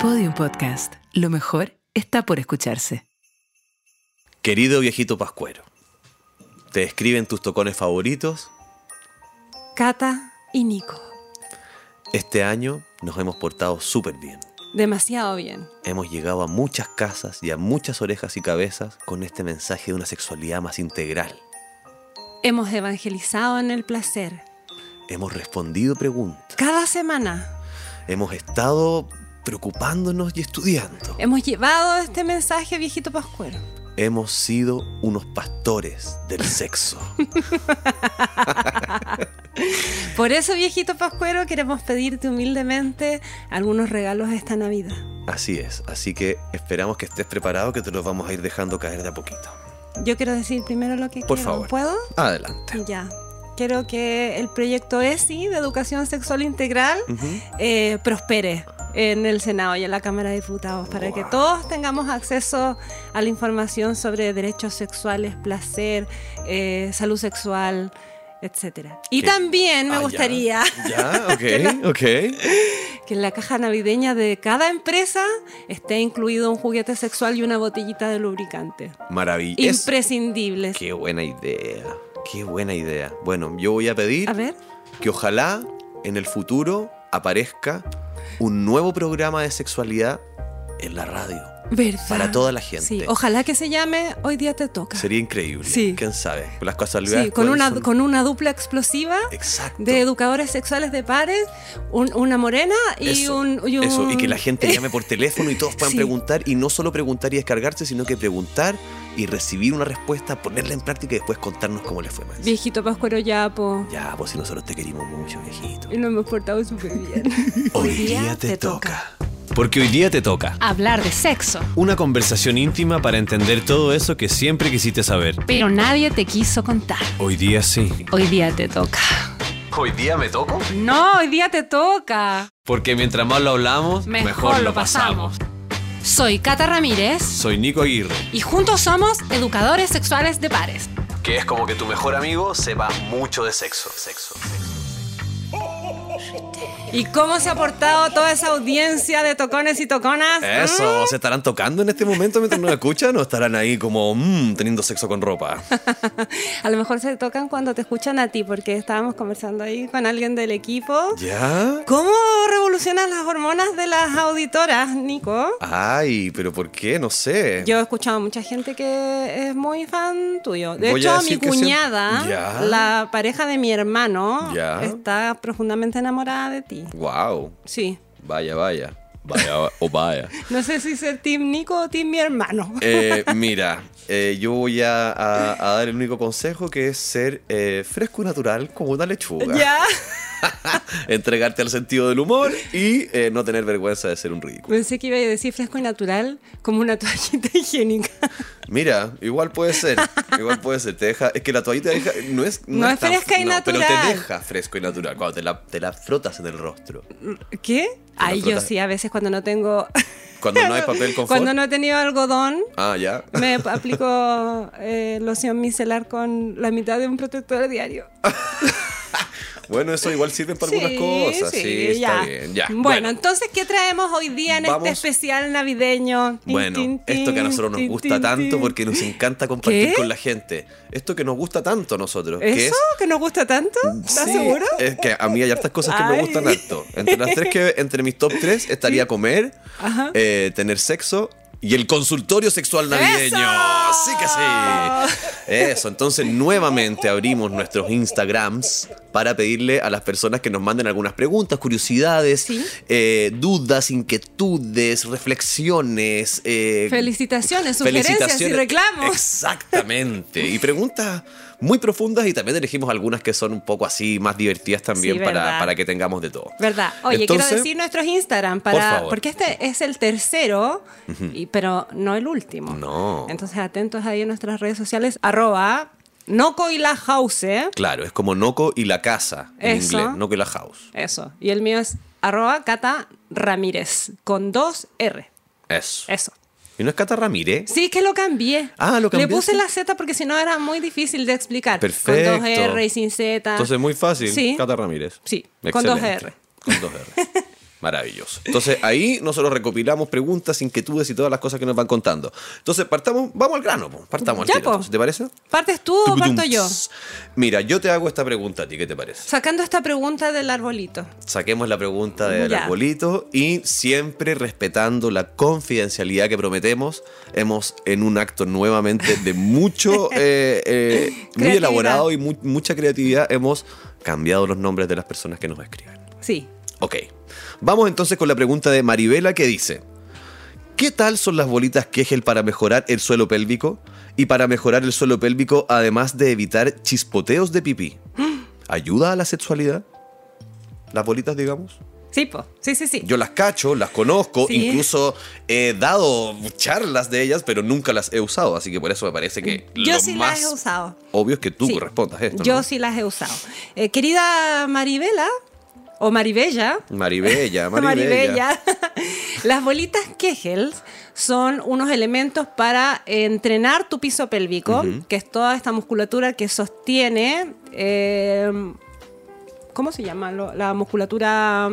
Podium Podcast. Lo mejor está por escucharse. Querido viejito pascuero, ¿te escriben tus tocones favoritos? Cata y Nico. Este año nos hemos portado súper bien. Demasiado bien. Hemos llegado a muchas casas y a muchas orejas y cabezas con este mensaje de una sexualidad más integral. Hemos evangelizado en el placer. Hemos respondido preguntas. Cada semana Hemos estado preocupándonos y estudiando. hemos llevado este mensaje, viejito pascuero. Hemos sido unos pastores del sexo. Por eso, viejito pascuero, queremos pedirte humildemente algunos regalos esta Navidad. Así es, así que esperamos que estés preparado que te los vamos a ir dejando caer de a poquito. Yo quiero decir primero lo que Por quiero. favor. ¿Puedo? Adelante. Ya. Quiero que el proyecto ESI de Educación Sexual Integral eh, prospere en el Senado y en la Cámara de Diputados para que todos tengamos acceso a la información sobre derechos sexuales, placer, eh, salud sexual, etcétera. Y ¿Qué? también me Ah, ya. gustaría Ya, ok, ok. que en la caja navideña de cada empresa esté incluido un juguete sexual y una botellita de lubricante. Maravilloso. Imprescindibles. Qué buena idea. Qué buena idea. Bueno, yo voy a pedir A ver. que ojalá en el futuro aparezca un nuevo programa de sexualidad en la radio. ¿Verdad? Para toda la gente. Sí, ojalá que se llame Hoy día te toca. Sería increíble. Sí. ¿Quién sabe? Las casualidades. Sí, con una, son- con una dupla explosiva Exacto. de educadores sexuales de pares, un- una morena y Eso, un, y un- eso, y que la gente llame por teléfono y todos puedan preguntar y no solo preguntar y descargarse, sino que preguntar y recibir una respuesta, ponerla en práctica y después contarnos cómo les fue más. Viejito Pascuero Yapo. Ya, pues si nosotros te querimos mucho, viejito. Y nos hemos portado súper bien. Hoy día te toca. Porque hoy día te toca. Hablar de sexo. Una conversación íntima para entender todo eso que siempre quisiste saber. Pero nadie te quiso contar. Hoy día sí. Hoy día te toca. ¿Hoy día me toco? No, hoy día te toca. Porque mientras más lo hablamos, mejor, lo pasamos. Soy Cata Ramírez Soy Nico Aguirre, y juntos somos educadores sexuales de pares. que es como que tu mejor amigo sepa mucho de sexo. Sexo. ¿Y cómo se ha portado toda esa audiencia de tocones y toconas? Eso, ¿se estarán tocando en este momento mientras nos escuchan o estarán ahí como mm, teniendo sexo con ropa? A lo mejor se tocan cuando te escuchan a ti, porque estábamos conversando ahí con alguien del equipo. ¿Ya? ¿Cómo revolucionan las hormonas de las auditoras, Nico? Ay, pero ¿por qué? No sé. Yo he escuchado a mucha gente que es muy fan tuyo. De Voy hecho, mi cuñada, la pareja de mi hermano, Ya. está profundamente enamorada de ti. Wow. Sí. Vaya, vaya. Vaya o vaya. No sé si ser Team Nico o Team mi hermano. Eh, mira, eh, yo voy a, a- a dar el único consejo que es ser eh, fresco y natural como una lechuga. ya. Entregarte al sentido del humor y eh, no tener vergüenza de ser un ridículo. Pensé que iba a decir fresco y natural como una toallita higiénica. Mira, igual puede ser. Igual puede ser. Te deja, es que la toallita deja, no es. No es tan- fresca y no, Pero natural. te deja fresco y natural cuando te la, te la frotas en el rostro. ¿Qué? Ay, yo sí, a veces cuando no tengo... Cuando no hay papel confort. Cuando no he tenido algodón, Ah, ya. me aplico eh, loción micelar con la mitad de un protector diario. Bueno, eso igual sirve para algunas cosas. Sí, está bien. Ya. Bueno, entonces, ¿qué traemos hoy día en Vamos- este especial navideño? Bueno, esto que a nosotros nos gusta tanto porque nos encanta compartir ¿Qué? con la gente. Esto que nos gusta tanto a nosotros. que ¿Eso? es ¿Que nos gusta tanto? ¿Estás Sí, seguro? Es que a mí hay hartas cosas que me gustan harto. Entre las tres que entre mis top tres estaría comer, eh, tener sexo y el consultorio sexual navideño. ¡Eso! Sí que sí. Eso, entonces nuevamente abrimos nuestros Instagrams para pedirle a las personas que nos manden algunas preguntas, curiosidades, Sí. eh, dudas, inquietudes, reflexiones. eh, Felicitaciones, sugerencias y reclamos. Exactamente. Y preguntas muy profundas y también elegimos algunas que son un poco así más divertidas también Sí, para, para que tengamos de todo. ¿Verdad? Oye, Entonces, quiero decir nuestros Instagram por para porque este es el tercero, y- pero no el último. No. Entonces atentos ahí en nuestras redes sociales, arroba Noco y la House, Claro, es como Noco y la casa en Eso. inglés. Noco y la house. eso. Y el mío es arroba Cata Ramírez, con dos R. Eso. Eso. ¿Y no es Cata Ramírez? Sí, que lo cambié. Ah, lo Le cambiaste. puse la Z porque si no era muy difícil de explicar. Perfecto. Con dos R y sin Z. Entonces muy fácil. Sí. Cata Ramírez. Sí, con dos Excelente. R. Con dos R. Maravilloso. Entonces ahí nosotros recopilamos preguntas, inquietudes y todas las cosas que nos van contando. Entonces partamos, vamos al grano, po. partamos Ya, al tiro. ¿Te parece? ¿Partes tú o parto yo? Mira, yo te hago esta pregunta a ti, ¿qué te parece? Sacando esta pregunta del arbolito. Saquemos la pregunta del Ya. arbolito y siempre respetando la confidencialidad que prometemos, hemos en un acto nuevamente de mucho, eh, eh, muy elaborado y mu- mucha creatividad, hemos cambiado los nombres de las personas que nos escriben. Sí. Ok, vamos entonces con la pregunta de Maribela que dice, ¿qué tal son las bolitas Kegel para mejorar el suelo pélvico? Y para mejorar el suelo pélvico, además de evitar chispoteos de pipí, ¿ayuda a la sexualidad? Las bolitas, digamos. Sí, po. Sí, sí, sí. Yo las cacho, las conozco, Sí. incluso he dado charlas de ellas, pero nunca las he usado, así que por eso me parece que Yo lo sí más las he usado. obvio es que tú Sí. respondas esto. Yo ¿no? sí las he usado. Eh, querida Maribela, o Maribella, Maribella, Maribella. Maribella. Las bolitas Kegel son unos elementos para entrenar tu piso pélvico, que es toda esta musculatura que sostiene. eh, ¿Cómo se llama? La musculatura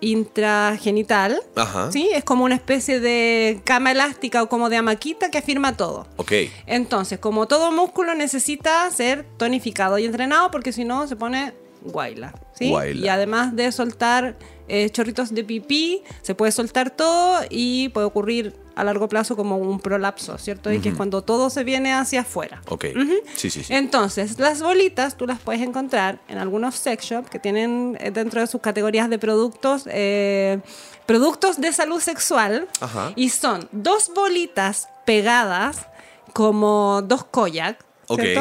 intragenital. Ajá. ¿Sí? Es como una especie de cama elástica o como de amaquita que afirma todo. Ok. Entonces, como todo músculo necesita ser tonificado y entrenado porque si no se pone guayla, ¿sí? Guayla. Y además de soltar eh, chorritos de pipí, se puede soltar todo y puede ocurrir a largo plazo como un prolapso, ¿cierto? Y que es cuando todo se viene hacia afuera. Ok. Sí, sí, sí. Entonces, las bolitas tú las puedes encontrar en algunos sex shops que tienen eh, dentro de sus categorías de productos eh, productos de salud sexual Ajá. y son dos bolitas pegadas como dos koyak.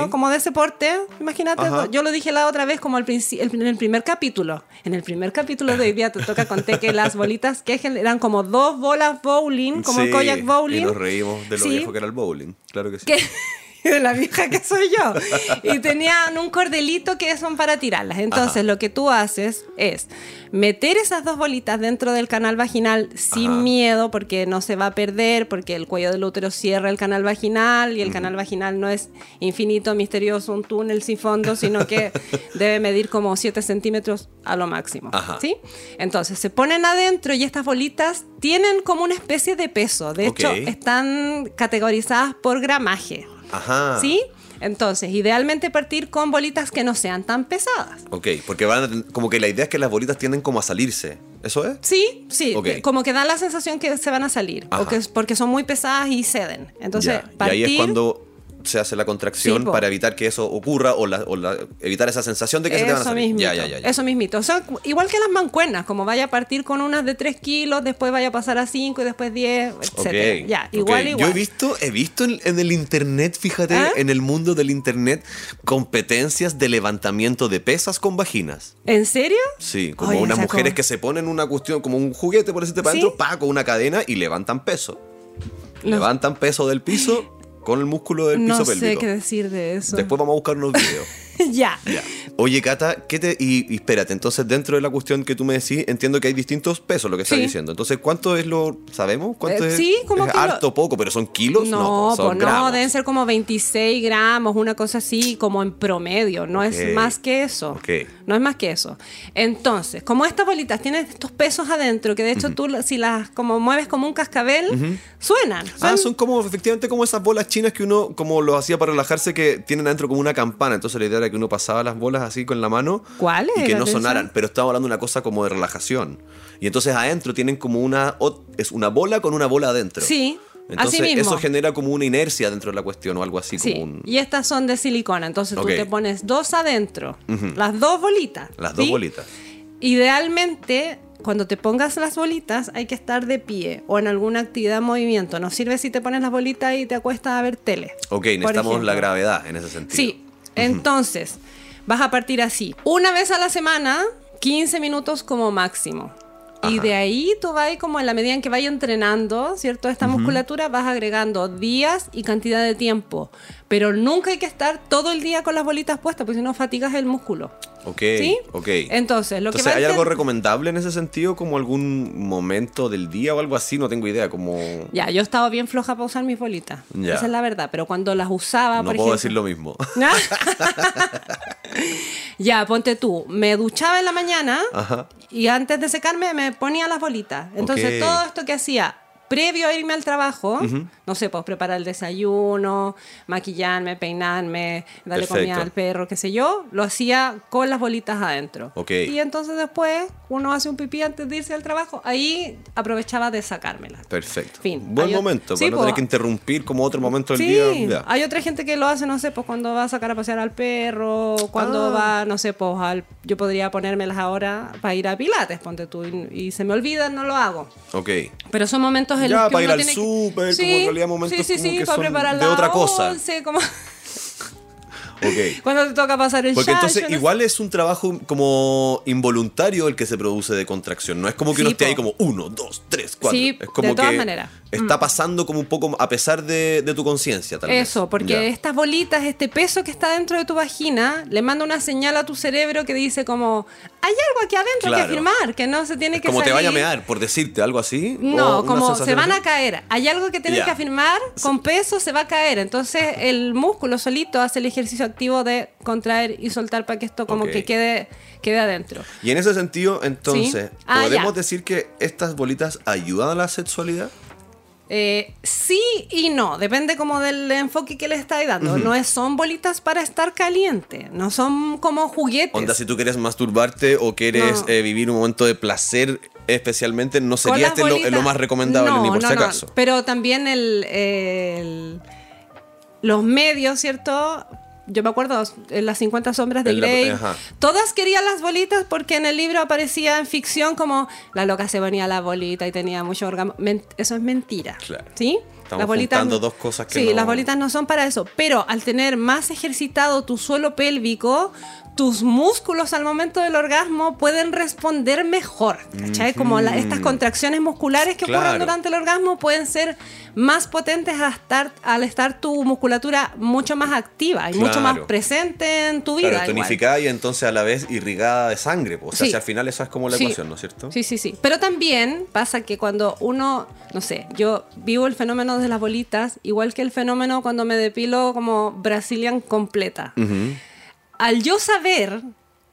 Como de ese porte, imagínate, Ajá. yo lo dije la otra vez como al princi- el- en el primer capítulo. En el primer capítulo de hoy día te toca conté que las bolitas que eran como dos bolas bowling, como el Sí, koyak bowling. Y nos reímos de lo Sí. viejo que era el bowling. Claro que sí. De la vieja que soy yo. Y tenían un cordelito que son para tirarlas. Entonces, Ajá. lo que tú haces es meter esas dos bolitas dentro del canal vaginal sin Ajá. miedo, porque no se va a perder, porque el cuello del útero cierra el canal vaginal y el canal vaginal no es infinito, misterioso, un túnel sin fondo, sino que debe medir como 7 centímetros a lo máximo. Ajá. ¿Sí? Entonces, se ponen adentro y estas bolitas tienen como una especie de peso. De hecho, están categorizadas por gramaje. Ajá. ¿Sí? Entonces, idealmente partir con bolitas que no sean tan pesadas. Ok, porque van a como que la idea es que las bolitas tienden como a salirse. ¿Eso es? Sí, sí, como que da la sensación que se van a salir, Ajá. o que es porque son muy pesadas y ceden. Entonces, Ya, partir, Y ahí es cuando se hace la contracción Sí, para evitar que eso ocurra o, la- o la- evitar esa sensación de que se te van a eso salir. mismito, Ya, ya, ya, eso mismito. O sea, igual que las mancuernas, como vaya a partir con unas de 3 kilos, después vaya a pasar a 5 y después 10, Ok, etcétera. Ya, ok. igual, Yo igual. he visto, he visto en, en el internet, fíjate, ¿Ah? en el mundo del internet, competencias de levantamiento de pesas con vaginas. ¿En serio? Sí, como Oye, unas o sea, mujeres como- que se ponen una cuestión, como un juguete por decirte para ¿Sí? adentro, pa, con una cadena y levantan peso. Levantan peso del piso con el músculo del piso No sé pélvico. qué decir de eso. Después vamos a buscar unos videos. ya. Ya. Oye, Cata, ¿qué te, y, y espérate, entonces dentro de la cuestión que tú me decís, entiendo que hay distintos pesos, lo que estás Sí. diciendo. Entonces, ¿cuánto es lo, sabemos? ¿Cuánto Eh, es? sí, como ¿Es que lo- harto poco, pero son kilos? No, pues son pues no, deben ser como 26 gramos, una cosa así, como en promedio, no es más que eso. Ok. No es más que eso. Entonces, como estas bolitas tienen estos pesos adentro, que de hecho tú si las como mueves como un cascabel, suenan. Ah, son como efectivamente como esas bolas chinas que uno, como lo hacía para relajarse, que tienen adentro como una campana. Entonces la idea era que uno pasaba las bolas así con la mano ¿Cuáles y que no sonaran. Pero estaba hablando de una cosa como de relajación. Y entonces adentro tienen como una es una bola con una bola adentro. Sí, Entonces así mismo. eso genera como una inercia dentro de la cuestión o algo así Sí, como un... y estas son de silicona, entonces tú te pones dos adentro, las dos bolitas. Las dos bolitas. Idealmente, cuando te pongas las bolitas, hay que estar de pie o en alguna actividad de movimiento. No sirve si te pones las bolitas y te acuestas a ver tele. Ok, necesitamos la gravedad en ese sentido. Sí, entonces vas a partir así. Una vez a la semana, 15 minutos como máximo. Y de ahí tú vas como en la medida en que vayas entrenando, ¿cierto? Esta musculatura vas agregando días y cantidad de tiempo. Pero nunca hay que estar todo el día con las bolitas puestas, porque si no fatigas el músculo. Ok, ¿Sí? ok. Entonces, lo que Entonces, va ¿hay algo recomendable en ese sentido? ¿Como algún momento del día o algo así? No tengo idea, como... Ya, yo estaba bien floja para usar mis bolitas. Ya. Esa es la verdad. Pero cuando las usaba, no por puedo ejemplo. decir lo mismo. ya, ponte tú. Me duchaba en la mañana Ajá. y antes de secarme me ponía las bolitas. Entonces, todo esto que hacía previo a irme al trabajo, no sé, pues preparar el desayuno, maquillarme, peinarme, darle comida al perro, qué sé yo, lo hacía con las bolitas adentro. Ok. Y entonces después uno hace un pipí antes de irse al trabajo, ahí aprovechaba de sacármelas. Perfecto. Fin. Buen Hay momento, Sí, para no tener que interrumpir como otro momento del Sí, día. Ya. hay otra gente que lo hace, no sé, pues cuando va a sacar a pasear al perro, cuando Ah. va, no sé, pues al, yo podría ponérmelas ahora para ir a Pilates, ponte tú, y, y se me olvida, no lo hago. Ok. Pero son momentos en Ya, los que para ir al tiene que- como en realidad momentos sí, sí, como que para son preparar de otra cosa. once, como Ok. cuando te toca pasar el Porque entonces no sé. igual es un trabajo como involuntario el que se produce de contracción. No es como que Sí, uno esté ahí como uno, dos, tres, cuatro. Sí, es como de todas que maneras. Mm. Está pasando como un poco a pesar de, de tu conciencia, tal vez. Eso, porque estas bolitas, este peso que está dentro de tu vagina, le manda una señal a tu cerebro que dice como, hay algo aquí adentro que afirmar, que no se tiene Es que como te vaya a salir". mear, por decirte algo así. No, como se van a caer. Hay algo que tienes que afirmar, con peso se va a caer. Entonces el músculo solito hace el ejercicio activo de contraer y soltar para que esto como que quede, quede adentro. Y en ese sentido, entonces, Sí. Ah, ¿podemos ya. decir que estas bolitas ayudan a la sexualidad? Eh, sí y no, depende como del enfoque que le estáis dando. No es, son bolitas para estar caliente, no son como juguetes. Onda, si tú quieres masturbarte o quieres No. eh, vivir un momento de placer especialmente, no sería este lo, bolitas- lo más recomendable No, ni por no, si acaso. Pero también el, el- los medios, ¿cierto? Yo me acuerdo en las 50 sombras de la- Grey. Todas querían las bolitas porque en el libro aparecía en ficción como la loca se ponía la bolita y tenía mucho orgasmo. Eso es mentira. Claro. ¿Sí? Estamos juntando dos cosas que Sí, no- las bolitas no son para eso. Pero al tener más ejercitado tu suelo pélvico, tus músculos al momento del orgasmo pueden responder mejor. ¿Cachai? Como la- estas contracciones musculares que ocurren durante el orgasmo pueden ser más potentes al estar, al estar tu musculatura mucho más activa y mucho más presente en tu vida. Claro, tonificada y entonces a la vez irrigada de sangre. O sea, Sí. si al final esa es como la Sí. ecuación, ¿no es cierto? Sí, sí, sí. Pero también pasa que cuando uno, no sé, yo vivo el fenómeno de las bolitas, igual que el fenómeno cuando me depilo como Brazilian completa. Al yo saber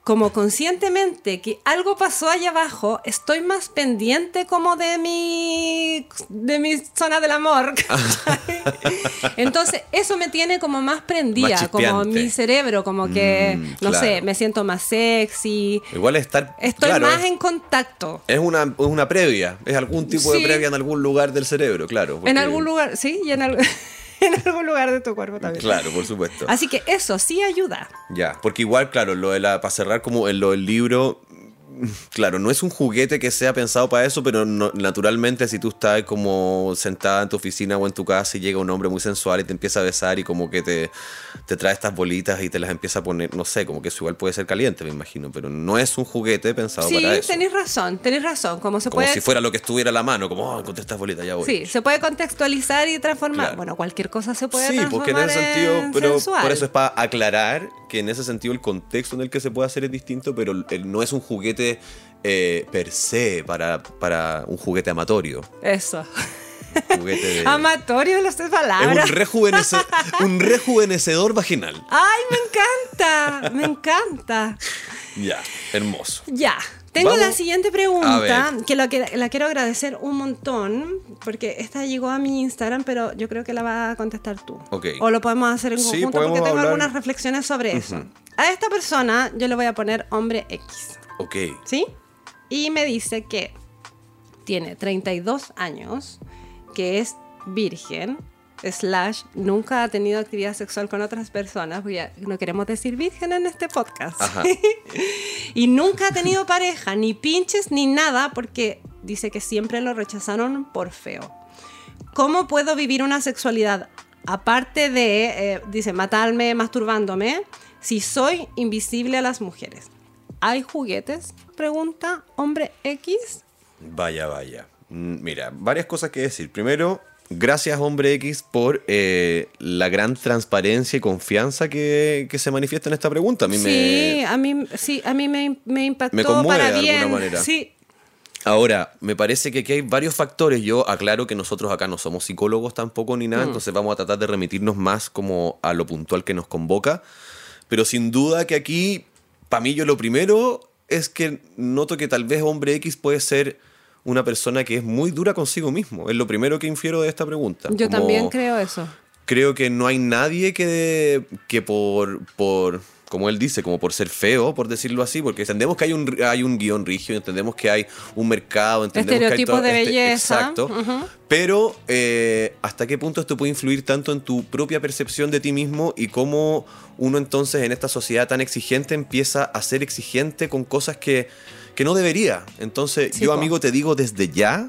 como conscientemente que algo pasó allá abajo, estoy más pendiente como de mi de mi zona del amor. Entonces, eso me tiene como más prendida, Más como mi cerebro, como que, Mm, no sé, me siento más sexy, Igual estar. Estoy claro, más es, en contacto. es una, es una previa. Es algún tipo de previa en algún lugar del cerebro, claro. En algún lugar, sí, y en, al- en algún lugar de tu cuerpo también. Claro, por supuesto. Así que eso sí ayuda. Ya, porque igual, claro, lo de la, para cerrar como en lo del libro, claro, no es un juguete que sea pensado para eso, pero no- naturalmente si tú estás como sentada en tu oficina o en tu casa y llega un hombre muy sensual y te empieza a besar y como que te, te trae estas bolitas y te las empieza a poner, no sé, como que eso igual puede ser caliente, me imagino, pero no es un juguete pensado Sí, para eso. tenéis razón, tenéis razón. Como se Como puede. si fuera lo que estuviera a la mano, como, oh, encontré estas bolitas, ya voy. Sí, se puede contextualizar y transformar. Claro. Bueno, cualquier cosa se puede Sí, transformar. porque en ese sentido, en pero sensual. por eso es para aclarar que en ese sentido el contexto en el que se puede hacer es distinto, pero no es un juguete eh, per se para, para un juguete amatorio. Eso. Juguete de- Amatorio las tres es palabras. un, rejuvenece- un rejuvenecedor vaginal. ¡Ay, me encanta! Me encanta. Ya, hermoso. Ya. Tengo Vamos. la siguiente pregunta, que la, que la quiero agradecer un montón, porque esta llegó a mi Instagram, pero yo creo que la va a contestar tú. Ok. O lo podemos hacer en conjunto, porque tengo hablar. algunas reflexiones sobre eso. A esta persona yo le voy a poner hombre X, Ok. ¿sí? Y me dice que tiene 32 años, que es virgen, slash, nunca ha tenido actividad sexual con otras personas, porque no queremos decir virgen en este podcast. Ajá. y nunca ha tenido pareja, ni pinches, ni nada, porque dice que siempre lo rechazaron por feo. ¿Cómo puedo vivir una sexualidad aparte de, eh, dice, matarme masturbándome, si soy invisible a las mujeres? ¿Hay juguetes? Pregunta hombre X. Vaya, vaya. Mm, Mira, varias cosas que decir. Primero, gracias hombre X por eh, la gran transparencia y confianza que, que se manifiesta en esta pregunta. A mí sí, me, a mí, sí, a mí me, me impactó Me conmueve para de alguna manera. Sí, Ahora, me parece que aquí hay varios factores. Yo aclaro que nosotros acá no somos psicólogos tampoco ni nada, Mm. entonces vamos a tratar de remitirnos más como a lo puntual que nos convoca. Pero sin duda que aquí, para mí yo lo primero es que noto que tal vez hombre X puede ser una persona que es muy dura consigo mismo. Es lo primero que infiero de esta pregunta. yo Como- también creo eso. creo que no hay nadie que, que por, por, como él dice, como por ser feo, por decirlo así, porque entendemos que hay un, hay un guion rígido, entendemos que hay un mercado, entendemos Estereotipos que hay de este- belleza, exacto. Pero eh, hasta qué punto esto puede influir tanto en tu propia percepción de ti mismo y cómo uno entonces en esta sociedad tan exigente empieza a ser exigente con cosas que, que no debería. Entonces Sí, yo po. amigo te digo desde ya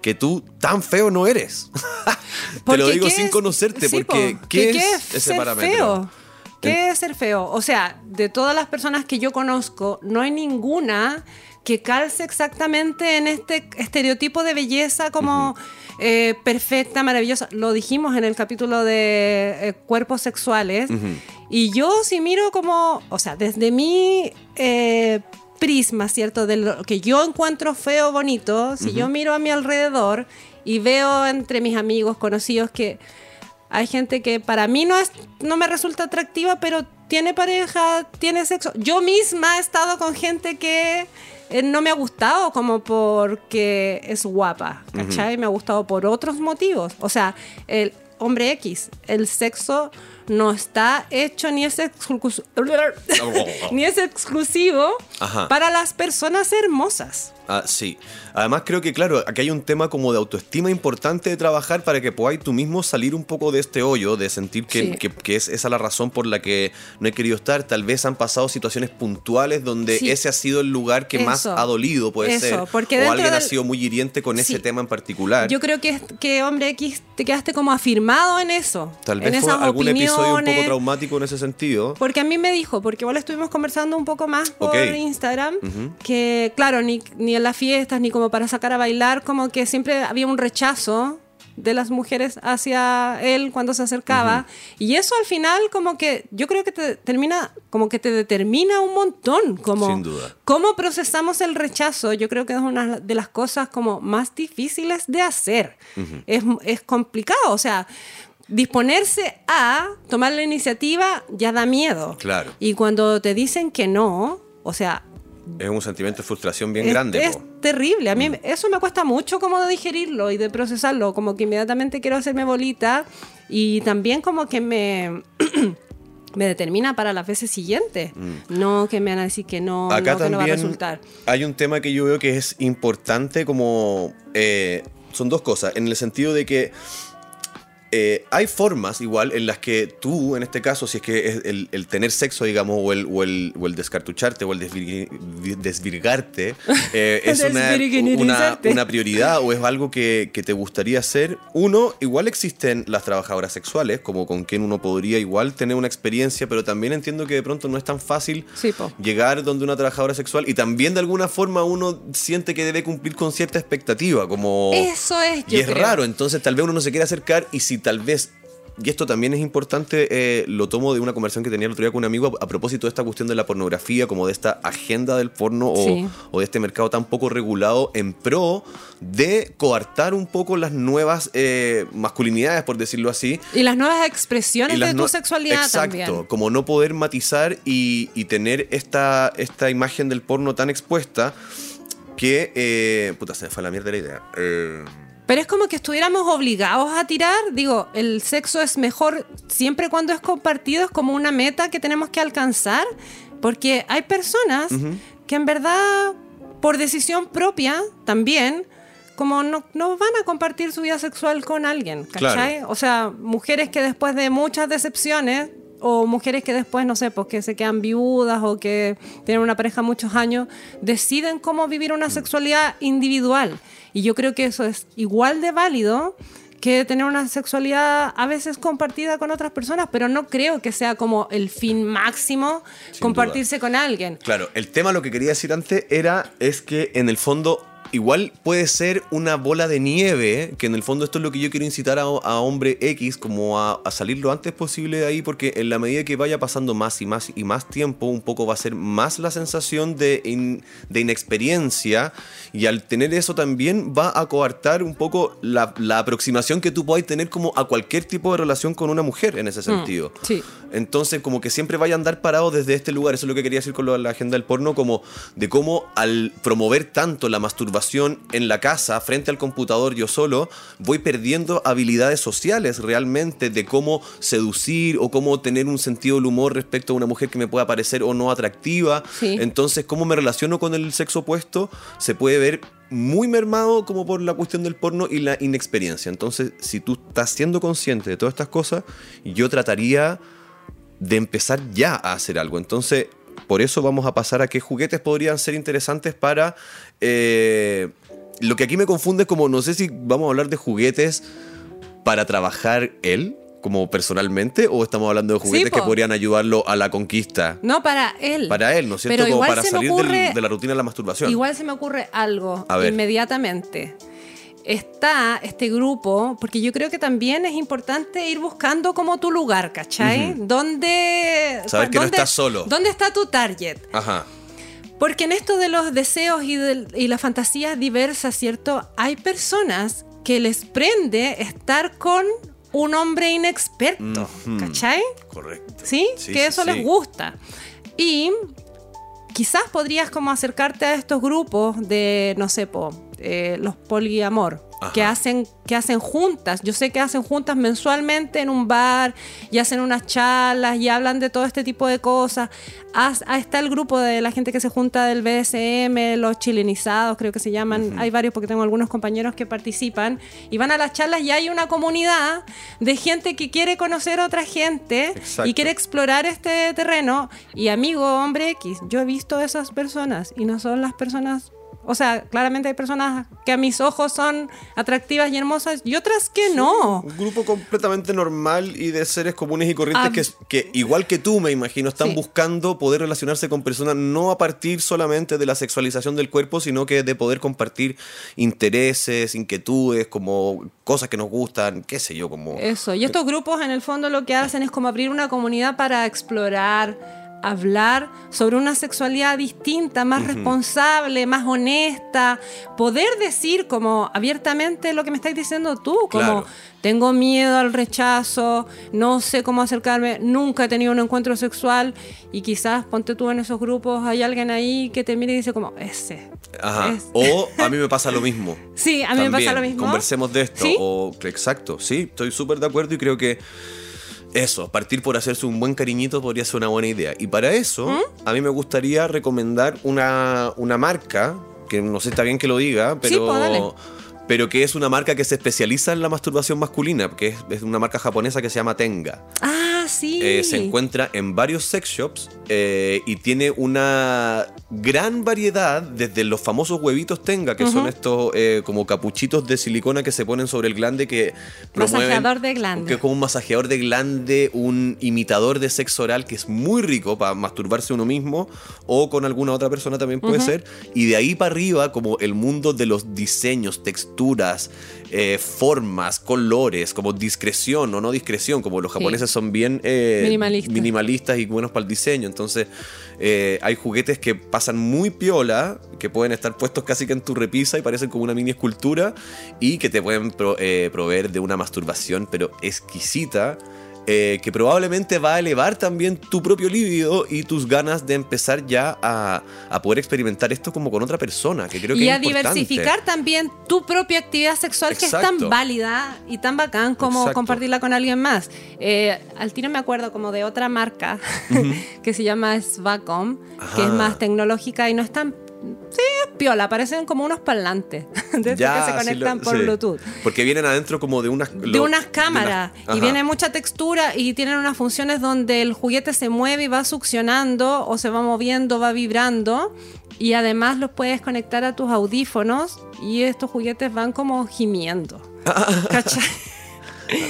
que tú tan feo no eres. te lo digo ¿qué sin conocerte, sí, porque po, ¿qué, que es, ese ser parámetro? Feo? ¿Qué es ser feo? O sea, de todas las personas que yo conozco, no hay ninguna que calce exactamente en este estereotipo de belleza como eh, perfecta, maravillosa. Lo dijimos en el capítulo de eh, cuerpos sexuales. Y yo sí miro como, o sea, desde mi eh, prisma, ¿cierto? De lo que yo encuentro feo, bonito, si yo miro a mi alrededor y veo entre mis amigos, conocidos que hay gente que para mí no, es, no me resulta atractiva, pero tiene pareja, tiene sexo. Yo misma he estado con gente que eh, no me ha gustado como porque es guapa, ¿cachai? Me ha gustado por otros motivos. O sea, el hombre X, el sexo no está hecho ni es, exclu- ni es exclusivo Ajá. para las personas hermosas. Ah, sí. Además creo que, claro, aquí hay un tema como de autoestima importante de trabajar para que podáis tú mismo salir un poco de este hoyo, de sentir que, Sí. que- que es esa la razón por la que no he querido estar. Tal vez han pasado situaciones puntuales donde Sí. ese ha sido el lugar que más ha dolido, puede Eso, ser. porque o alguien ha sido muy hiriente con ese tema en particular. Yo creo que, que hombre X te quedaste como afirmado en eso. Tal en vez fue esas algún episodio un poco traumático en ese sentido. Porque a mí me dijo, porque igual estuvimos conversando un poco más por Ok. Instagram, que claro, ni, ni en las fiestas, ni como para sacar a bailar, como que siempre había un rechazo de las mujeres hacia él cuando se acercaba. Y eso al final como que yo creo que te termina, como que te determina un montón, como Sin duda. cómo procesamos el rechazo. Yo creo que es una de las cosas como más difíciles de hacer. es, es complicado, o sea... Disponerse a tomar la iniciativa ya da miedo. Claro. Y cuando te dicen que no, o sea, Es un sentimiento de frustración bien es, grande. es po. terrible. A mí eso me cuesta mucho como de digerirlo y de procesarlo. Como que inmediatamente quiero hacerme bolita y también como que me, me determina para las veces siguientes. No que me van a decir que no, Mm. Acá no, que no va a resultar. hay un tema que yo veo que es importante como... eh, son dos cosas, en el sentido de que eh, hay formas igual en las que tú, en este caso, si es que es el, el tener sexo, digamos, o el, o el, o el descartucharte o el desvir- desvirgarte, eh, es una, una, prioridad o es algo que, que te gustaría hacer. Uno, igual existen las trabajadoras sexuales, como con quien uno podría igual tener una experiencia, pero también entiendo que de pronto no es tan fácil Sí, llegar donde una trabajadora sexual y también de alguna forma uno siente que debe cumplir con cierta expectativa, como... Eso es, yo Y es creo. raro, entonces tal vez uno no se quiere acercar y si tal vez... Y esto también es importante, eh, lo tomo de una conversación que tenía el otro día con un amigo a, a propósito de esta cuestión de la pornografía, como de esta agenda del porno o, Sí. o de este mercado tan poco regulado en pro de coartar un poco las nuevas eh, masculinidades, por decirlo así, Y las nuevas expresiones las de tu sexualidad Exacto, también. como no poder matizar y, y tener esta, esta imagen del porno tan expuesta que... eh, puta, se me fue la mierda la idea. Eh, Pero es como que estuviéramos obligados a tirar. Digo, el sexo es mejor siempre cuando es compartido, es como una meta que tenemos que alcanzar. Porque hay personas que en verdad, por decisión propia, también, como no, no van a compartir su vida sexual con alguien, ¿cachai? Claro. O sea, mujeres que después de muchas decepciones, o mujeres que después, no sé, pues que se quedan viudas o que tienen una pareja muchos años, deciden cómo vivir una sexualidad individual. Y yo creo que eso es igual de válido que tener una sexualidad a veces compartida con otras personas, pero no creo que sea como el fin máximo Sin compartirse con alguien. Claro, el tema lo que quería decir antes era es que en el fondo igual puede ser una bola de nieve, que en el fondo esto es lo que yo quiero incitar a, a hombre X, como a, a salir lo antes posible de ahí, porque en la medida que vaya pasando más y más y más tiempo, un poco va a ser más la sensación de, in- de inexperiencia, y al tener eso también va a coartar un poco la, la aproximación que tú puedas tener como a cualquier tipo de relación con una mujer en ese sentido. sí. Entonces, como que siempre vaya a andar parado desde este lugar. Eso es lo que quería decir con lo la agenda del porno, como de cómo al promover tanto la masturbación en la casa, frente al computador yo solo, voy perdiendo habilidades sociales realmente de cómo seducir o cómo tener un sentido del humor respecto a una mujer que me pueda parecer o no atractiva. Sí. Entonces, cómo me relaciono con el sexo opuesto se puede ver muy mermado como por la cuestión del porno y la inexperiencia. Entonces, si tú estás siendo consciente de todas estas cosas, yo trataría de empezar ya a hacer algo. Entonces, por eso vamos a pasar a qué juguetes podrían ser interesantes para... eh, lo que aquí me confunde es como, no sé si vamos a hablar de juguetes para trabajar él, como personalmente, o estamos hablando de Sí, juguetes que po. podrían ayudarlo a la conquista. No, para él. Para él, ¿no es cierto? Pero Como igual para se salir del- de la rutina de la masturbación. Igual se me ocurre algo A ver. inmediatamente. Está este grupo, porque yo creo que también es importante ir buscando como tu lugar, ¿cachai? ¿Dónde, Saber que no estás solo. ¿Dónde está tu target? Ajá. Porque en esto de los deseos y, de, y las fantasías diversas, ¿cierto? Hay personas que les prende estar con un hombre inexperto. ¿cachai? Correcto. ¿Sí? Sí, que eso sí. les gusta. Y quizás podrías como acercarte a estos grupos de, no sé, po, eh, los poliamor, Ajá. que hacen, que hacen juntas. Yo sé que hacen juntas mensualmente en un bar y hacen unas charlas y hablan de todo este tipo de cosas. Haz- ah, está el grupo de la gente que se junta del BSM, los chilenizados, creo que se llaman. Hay varios porque tengo algunos compañeros que participan y van a las charlas y hay una comunidad de gente que quiere conocer a otra gente Exacto. y quiere explorar este terreno. Y amigo, hombre X, yo he visto esas personas y no son las personas. O sea, claramente hay personas que a mis ojos son atractivas y hermosas y otras que no. Un grupo completamente normal y de seres comunes y corrientes Ah, que, que, igual que tú, me imagino, están Sí. buscando poder relacionarse con personas no a partir solamente de la sexualización del cuerpo, sino que de poder compartir intereses, inquietudes, como cosas que nos gustan, qué sé yo, como... Eso. Y estos grupos en el fondo lo que hacen es como abrir una comunidad para explorar, hablar sobre una sexualidad distinta, más responsable, más honesta, poder decir como abiertamente lo que me estás diciendo tú, como Claro. tengo miedo al rechazo, no sé cómo acercarme, nunca he tenido un encuentro sexual y quizás ponte tú en esos grupos, hay alguien ahí que te mira y dice como, ese. Ajá. es". O a mí me pasa lo mismo. Sí, a mí me pasa lo mismo. Conversemos de esto. ¿Sí? O, exacto, sí, estoy súper de acuerdo y creo que eso, partir por hacerse un buen cariñito podría ser una buena idea. Y para eso, ¿Mm? a mí me gustaría recomendar una, una marca, que no sé está bien que lo diga, pero, pues, dale. pero que es una marca que se especializa en la masturbación masculina, que es, es una marca japonesa que se llama Tenga. Ah, sí. Eh, se encuentra en varios sex shops eh, y tiene una gran variedad, desde los famosos huevitos Tenga, que son estos eh, como capuchitos de silicona que se ponen sobre el glande que promueven- Masajeador de glande. Que es como un masajeador de glande, un imitador de sexo oral que es muy rico para masturbarse uno mismo o con alguna otra persona también puede ser. Y de ahí para arriba, como el mundo de los diseños, texturas, eh, formas, colores, como discreción o no discreción, como los Sí. japoneses son bien eh, Minimalistas. minimalistas y buenos para el diseño. Entonces, eh, hay juguetes que pasan muy piola, que pueden estar puestos casi que en tu repisa y parecen como una mini escultura, y que te pueden pro- proveer de una masturbación, pero exquisita. Eh, que probablemente va a elevar también tu propio líbido y tus ganas de empezar ya a, a poder experimentar esto como con otra persona, que creo que y es a importante. diversificar también tu propia actividad sexual que es tan válida y tan bacán como Exacto. compartirla con alguien más. Eh, al tiro me acuerdo como de otra marca que se llama Svacom, que es más tecnológica y no es tan... Sí, es piola, parecen como unos parlantes de Ya, que se sí conectan lo- por sí. Bluetooth. Porque vienen adentro como de unas... De unas cámaras unas- y viene mucha textura y tienen unas funciones donde el juguete se mueve y va succionando o se va moviendo, va vibrando y además los puedes conectar a tus audífonos y estos juguetes van como gimiendo. ¿Cachai?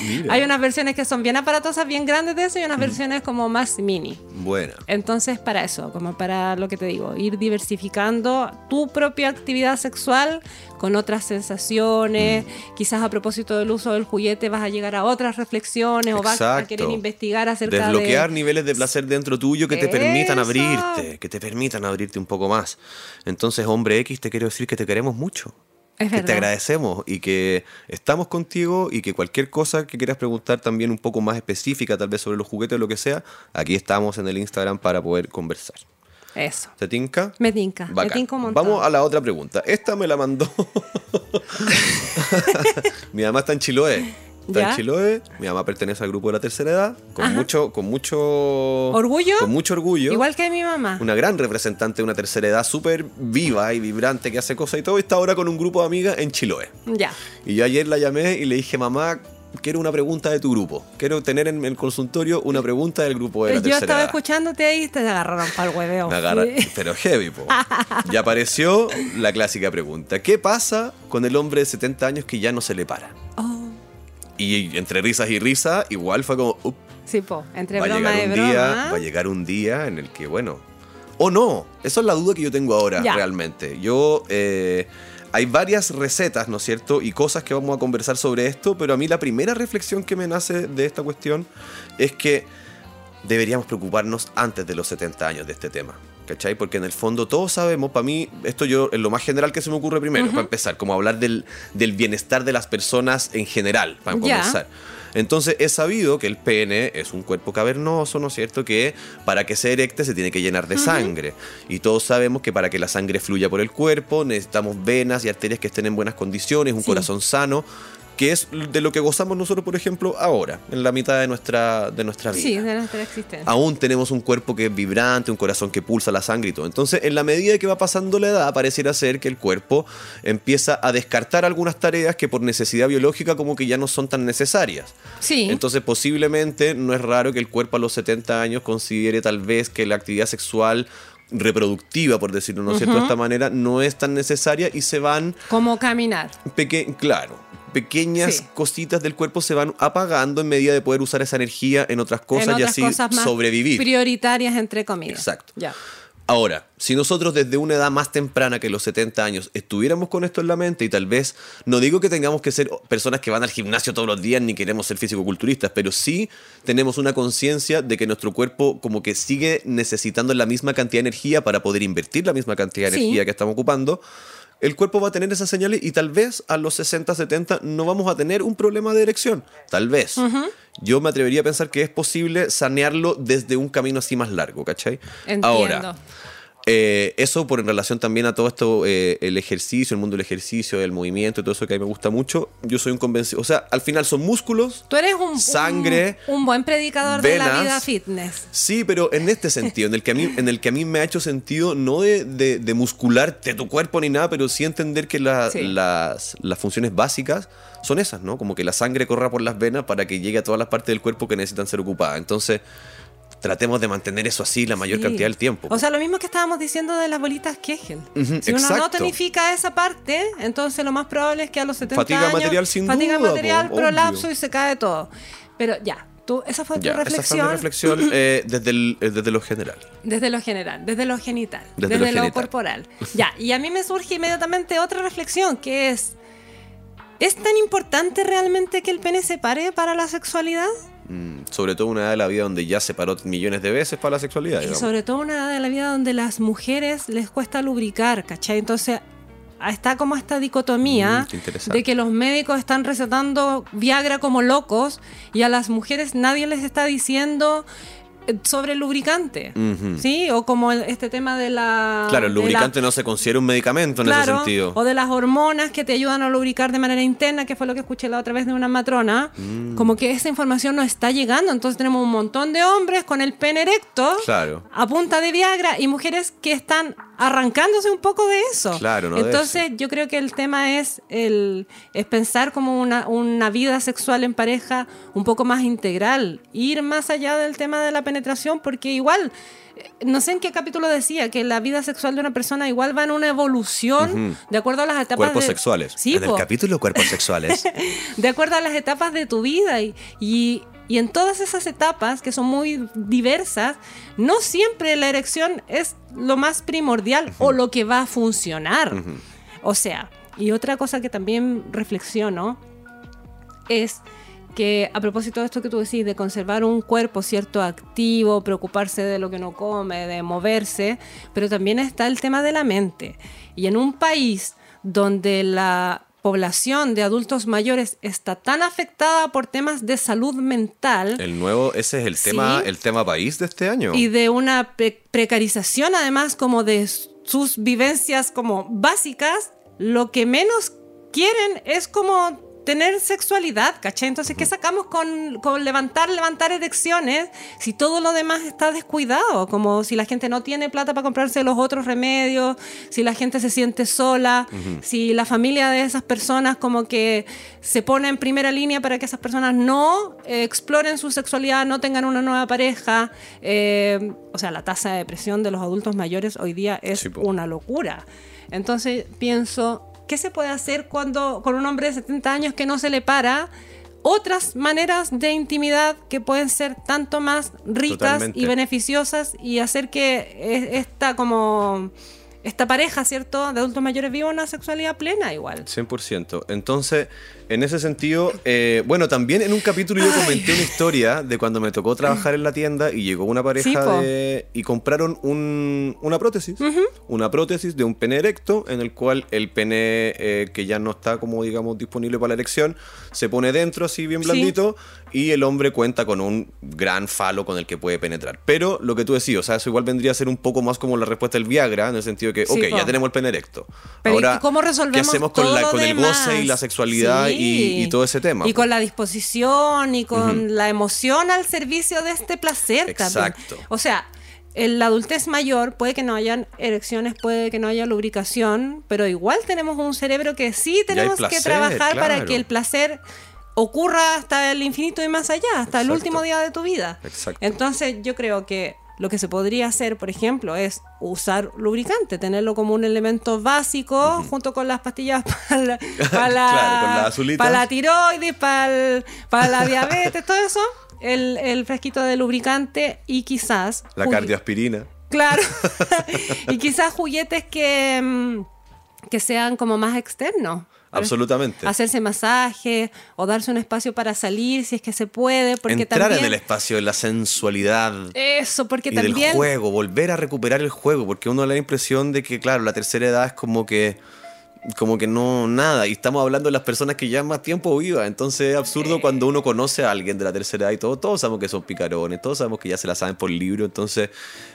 Mira. Hay unas versiones que son bien aparatosas, bien grandes de eso y unas versiones como más mini. Buena. Entonces, para eso, como para lo que te digo, ir diversificando tu propia actividad sexual con otras sensaciones. Mm. Quizás a propósito del uso del juguete vas a llegar a otras reflexiones o vas a querer investigar acerca Desbloquear de... niveles de placer dentro tuyo que te permitan abrirte, que te permitan abrirte un poco más. Entonces, hombre X, te quiero decir que te queremos mucho. Es que te agradecemos y que estamos contigo y que cualquier cosa que quieras preguntar también un poco más específica, tal vez sobre los juguetes o lo que sea, aquí estamos en el Instagram para poder conversar. Eso. ¿Te tinca? Me tinca, me Bacán. tinca un montón. Vamos a la otra pregunta. Esta me la mandó. mi mamá está en Chiloé. Está ¿Ya? en Chiloé. Mi mamá pertenece al grupo de la tercera edad. Con Ajá. mucho, con mucho. ¿Orgullo? Con mucho orgullo. Igual que mi mamá. Una gran representante de una tercera edad súper viva y vibrante que hace cosas y todo. Y está ahora con un grupo de amigas en Chiloé. Ya. Y yo ayer la llamé y le dije, mamá, quiero una pregunta de tu grupo. Quiero tener en el consultorio una pregunta del grupo de la Yo tercera estaba edad. escuchándote ahí y te agarraron para el hueveo. Me agarra- Sí. pero heavy, po. Y apareció la clásica pregunta. ¿Qué pasa con el hombre de 70 años que ya no se le para? Oh, Y entre risas y risas, igual fue como, "Up, sí, po. Entre va broma llegar y un broma. día, va a llegar un día en el que, bueno, o no, esa es la duda que yo tengo ahora Ya. realmente. Yo, eh, hay varias recetas, ¿no es cierto? Y cosas que vamos a conversar sobre esto, pero a mí la primera reflexión que me nace de esta cuestión es que deberíamos preocuparnos antes de los 70 años de este tema. ¿Cachai? Porque en el fondo todos sabemos, para mí, esto yo es lo más general que se me ocurre primero, para empezar, como hablar del, del bienestar de las personas en general, para comenzar. Entonces es sabido que el pene es un cuerpo cavernoso, ¿no es cierto? Que para que se erecte se tiene que llenar de sangre. Y todos sabemos que para que la sangre fluya por el cuerpo necesitamos venas y arterias que estén en buenas condiciones, un Sí. corazón sano, que es de lo que gozamos nosotros, por ejemplo, ahora, en la mitad de nuestra, de nuestra vida Sí, de nuestra existencia. aún tenemos un cuerpo que es vibrante, un corazón que pulsa la sangre y todo. Entonces, en la medida que va pasando la edad, pareciera ser que el cuerpo empieza a descartar algunas tareas que por necesidad biológica como que ya no son tan necesarias. Sí. Entonces, posiblemente no es raro que el cuerpo a los 70 años considere tal vez que la actividad sexual reproductiva, por decirlo ¿no cierto? de esta manera, no es tan necesaria y se van Como caminar. Peque claro, pequeñas Sí. cositas del cuerpo se van apagando en medida de poder usar esa energía en otras cosas en y otras así cosas más sobrevivir. prioritarias, entre comillas. Exacto. Ya. Ahora, si nosotros desde una edad más temprana que los 70 años estuviéramos con esto en la mente y tal vez, no digo que tengamos que ser personas que van al gimnasio todos los días ni queremos ser físico-culturistas, pero sí tenemos una conciencia de que nuestro cuerpo como que sigue necesitando la misma cantidad de energía para poder invertir la misma cantidad de Sí. energía que estamos ocupando, el cuerpo va a tener esas señales y tal vez a los 60, 70 no vamos a tener un problema de erección. Tal vez. Yo me atrevería a pensar que es posible sanearlo desde un camino así más largo, ¿cachai? Entiendo. Ahora, eh, eso por en relación también a todo esto, eh, el ejercicio, el mundo del ejercicio, el movimiento y todo eso que a mí me gusta mucho. Yo soy un convencido. O sea, al final son músculos. Tú eres un, Sangre, un, un buen predicador de la vida fitness. Sí, pero en este sentido, en el que a mí, en el que a mí me ha hecho sentido, no de, de, de muscularte tu cuerpo ni nada, pero sí entender que la- Sí. las, las funciones básicas son esas, ¿no? Como que la sangre corra por las venas para que llegue a todas las partes del cuerpo que necesitan ser ocupadas. Entonces, tratemos de mantener eso así la mayor Sí. cantidad del tiempo. O sea, lo mismo que estábamos diciendo de las bolitas Kegel. Ujú, si uno no tonifica esa parte, entonces lo más probable es que a los 70 Fatiga años... material sin fatiga duda, material, po, prolapso obvio. y se cae todo. Pero ya, tú, esa fue ya, tu esa fue reflexión. mi reflexión eh, desde, el- eh, desde lo general. Desde lo general, desde lo genital, Desde desde, lo corporal. Ya, y a mí me surge inmediatamente otra reflexión, que es, ¿es tan importante realmente que el pene se pare para la sexualidad? Mm, sobre todo una edad de la vida donde ya se paró millones de veces para la sexualidad. Y sobre todo una edad de la vida donde las mujeres les cuesta lubricar, ¿cachai? Entonces está como esta dicotomía Mm, de que los médicos están recetando Viagra como locos y a las mujeres nadie les está diciendo sobre el lubricante, Ujú. ¿sí? O como el- este tema de la... Claro, el de la- lubricante no se considera un medicamento en ese Claro, sentido. o de las hormonas que te ayudan a lubricar de manera interna, que fue lo que escuché la otra vez de una matrona, Mm. como que esa información no está llegando, entonces tenemos un montón de hombres con el pene erecto Claro. a punta de Viagra y mujeres que están arrancándose un poco de eso. Claro, no Entonces yo creo que el tema es el es pensar como una, una vida sexual en pareja un poco más integral, ir más allá del tema de la penetración porque igual, no sé en qué capítulo decía, que la vida sexual de una persona igual va en una evolución de acuerdo a las etapas Cuerpos de- sexuales. Sí, en el capítulo Cuerpos Sexuales. de acuerdo a las etapas de tu vida y, y, y en todas esas etapas que son muy diversas, no siempre la erección es lo más primordial o lo que va a funcionar. O sea, y otra cosa que también reflexiono es que a propósito de esto que tú decís, de conservar un cuerpo cierto activo, preocuparse de lo que uno come, de moverse, pero también está el tema de la mente. Y en un país donde la población de adultos mayores está tan afectada por temas de salud mental el nuevo, ese es el Sí. tema, el tema país de este año. y de una pre- precarización además como de sus vivencias como básicas, lo que menos quieren es como tener sexualidad, ¿cachai? Entonces, ¿qué sacamos con, con levantar, levantar erecciones si todo lo demás está descuidado? Como si la gente no tiene plata para comprarse los otros remedios, si la gente se siente sola, si la familia de esas personas como que se pone en primera línea para que esas personas no eh, exploren su sexualidad, no tengan una nueva pareja. eh, o sea, la tasa de depresión de los adultos mayores hoy día es Sí, una locura. Entonces pienso, ¿qué se puede hacer cuando con un hombre de 70 años que no se le para? Otras maneras de intimidad que pueden ser tanto más ricas Totalmente. y beneficiosas y hacer que e- esta como esta pareja, ¿cierto? De adultos mayores viva una sexualidad plena igual. 100%. Entonces, en ese sentido, eh, bueno, también en un capítulo yo comenté una historia de cuando me tocó trabajar en la tienda y llegó una Sí, pareja de, y compraron un- una prótesis. Una prótesis de un pene erecto en el cual el pene eh, que ya no está como digamos disponible para la erección se pone dentro así bien Sí. blandito y el hombre cuenta con un gran falo con el que puede penetrar. Pero lo que tú decías, o sea, eso igual vendría a ser un poco más como la respuesta del Viagra en el sentido que, ok, ya tenemos el pene erecto. Pero ¿y Ahora, cómo resolvemos ¿qué hacemos con, todo la, lo con el goce y la sexualidad y, Sí. y todo ese tema? Y con la disposición y con la emoción al servicio de este placer también. Exacto. O sea, en la adultez mayor puede que no hayan erecciones, puede que no haya lubricación, pero igual tenemos un cerebro que sí tenemos que trabajar para que el placer ocurra hasta el infinito y más allá, hasta el último día de tu vida. Exacto. Entonces yo creo que lo que se podría hacer, por ejemplo, es usar lubricante, tenerlo como un elemento básico junto con las pastillas para la, para la, Claro, para tiroides, para, el- para la diabetes, todo eso. El, el fresquito de lubricante y quizás... La cardioaspirina. Claro. y quizás juguetes que, mm, que sean como más externos. Absolutamente. Hacerse masaje o darse un espacio para salir si es que se puede. Porque Entrar también, en el espacio de la sensualidad. Eso, porque y también... del juego, volver a recuperar el juego, porque uno da la impresión de que, claro, la tercera edad es como que como que no nada y estamos hablando de las personas que ya más tiempo vivan entonces es absurdo cuando uno conoce a alguien de la tercera edad y todo todos sabemos que son picarones todos sabemos que ya se la saben por libro entonces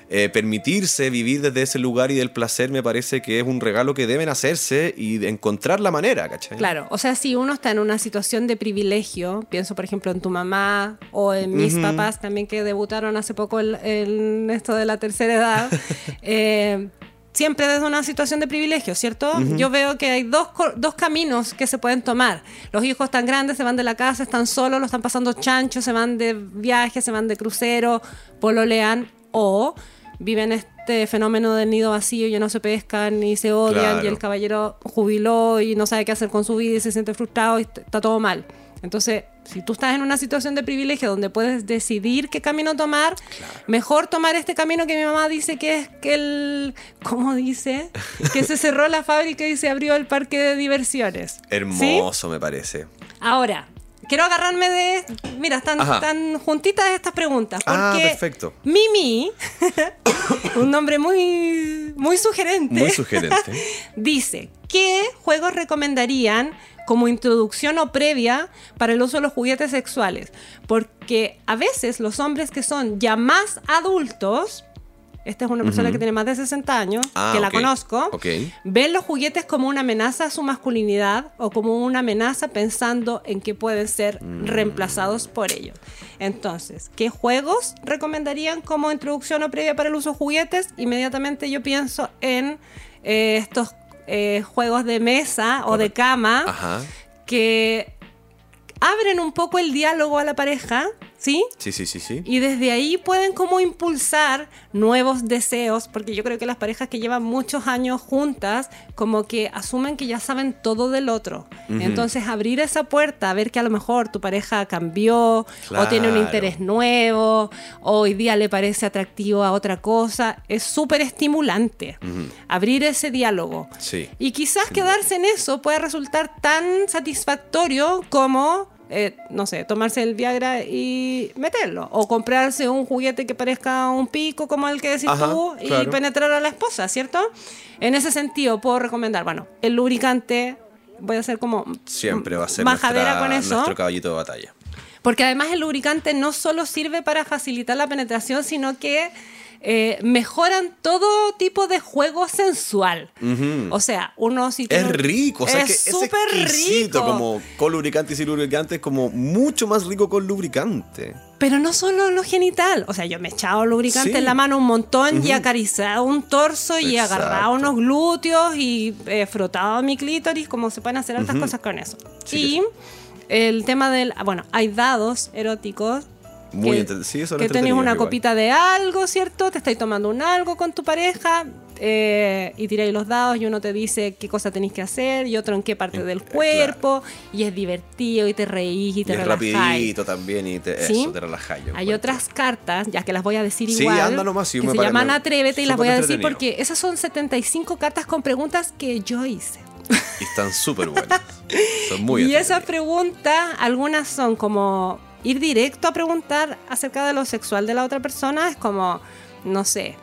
eh, permitirse vivir desde ese lugar y del placer me parece que es un regalo que deben hacerse y de encontrar la manera ¿cachai? Claro, o sea, si uno está en una situación de privilegio, pienso por ejemplo en tu mamá o en mis papás también que debutaron hace poco en esto de la tercera edad, eh, siempre desde una situación de privilegio, ¿cierto? Yo veo que hay dos, dos caminos que se pueden tomar. Los hijos tan grandes se van de la casa, están solos, lo están pasando chancho, se van de viaje, se van de crucero, pololean o viven este fenómeno del nido vacío, ya no se pescan ni se odian y el caballero jubiló y no sabe qué hacer con su vida y se siente frustrado y est- está todo mal. Entonces, si tú estás en una situación de privilegio donde puedes decidir qué camino tomar, mejor tomar este camino que mi mamá dice que es que el, ¿cómo dice? Que se cerró la fábrica y se abrió el parque de diversiones. ¿Sí? hermoso me parece Ahora, quiero agarrarme de. Mira, están, están juntitas estas preguntas. Porque Ah, perfecto. Mimi, un nombre muy, muy sugerente, muy sugerente dice: ¿Qué juegos recomendarían como introducción o previa para el uso de los juguetes sexuales? Porque a veces los hombres que son ya más adultos. Esta es una persona que tiene más de 60 años, Ah, que la conozco ven los juguetes como una amenaza a su masculinidad o como una amenaza pensando en que pueden ser Mm. reemplazados por ellos. Entonces, ¿qué juegos recomendarían como introducción o previa para el uso de juguetes? Inmediatamente yo pienso en eh, estos eh, juegos de mesa o de cama ajá. que abren un poco el diálogo a la pareja, ¿sí? Sí, sí, sí, sí. Y desde ahí pueden como impulsar nuevos deseos, porque yo creo que las parejas que llevan muchos años juntas, como que asumen que ya saben todo del otro. Entonces abrir esa puerta, ver que a lo mejor tu pareja cambió, o tiene un interés nuevo, o hoy día le parece atractivo a otra cosa, es súper estimulante. Abrir ese diálogo. Sí. Y quizás quedarse en eso puede resultar tan satisfactorio como, eh, no sé, tomarse el Viagra y meterlo. O comprarse un juguete que parezca un pico, como el que decís Ajá, tú, y claro. penetrar a la esposa, ¿cierto? En ese sentido, puedo recomendar, bueno, el lubricante, voy a hacer como Siempre va a ser majadera nuestra- con eso. nuestro caballito de batalla. Porque además el lubricante no solo sirve para facilitar la penetración, sino que eh, mejoran todo tipo de juego sensual. O sea, uno si Es rico, o sea es súper rico. como con lubricante y sin lubricante, es como mucho más rico con lubricante. Pero no solo lo genital. O sea, yo me he echado lubricante Sí. en la mano un montón y he acariciado un torso y Exacto. agarrado unos glúteos y he frotado mi clítoris, como se pueden hacer otras cosas con eso. Sí y el tema del. ah, Bueno, hay dados eróticos. Muy que, sí, eso que tenés una igual. copita de algo, ¿cierto? Te estáis tomando un algo con tu pareja eh, y tiráis los dados y uno te dice qué cosa tenéis que hacer y otro en qué parte Eh, del claro. cuerpo y es divertido y te reís y Y te es relajáis. rapidito también y te, ¿Sí? eso te Hay otras cartas, ya que las voy a decir Sí, igual, anda nomás, sí, que me se llaman Atrévete y las voy a decir porque esas son 75 cartas con preguntas que yo hice. Y están súper buenas. Son muy y esas preguntas, algunas son como ir directo a preguntar acerca de lo sexual de la otra persona, es como, no sé,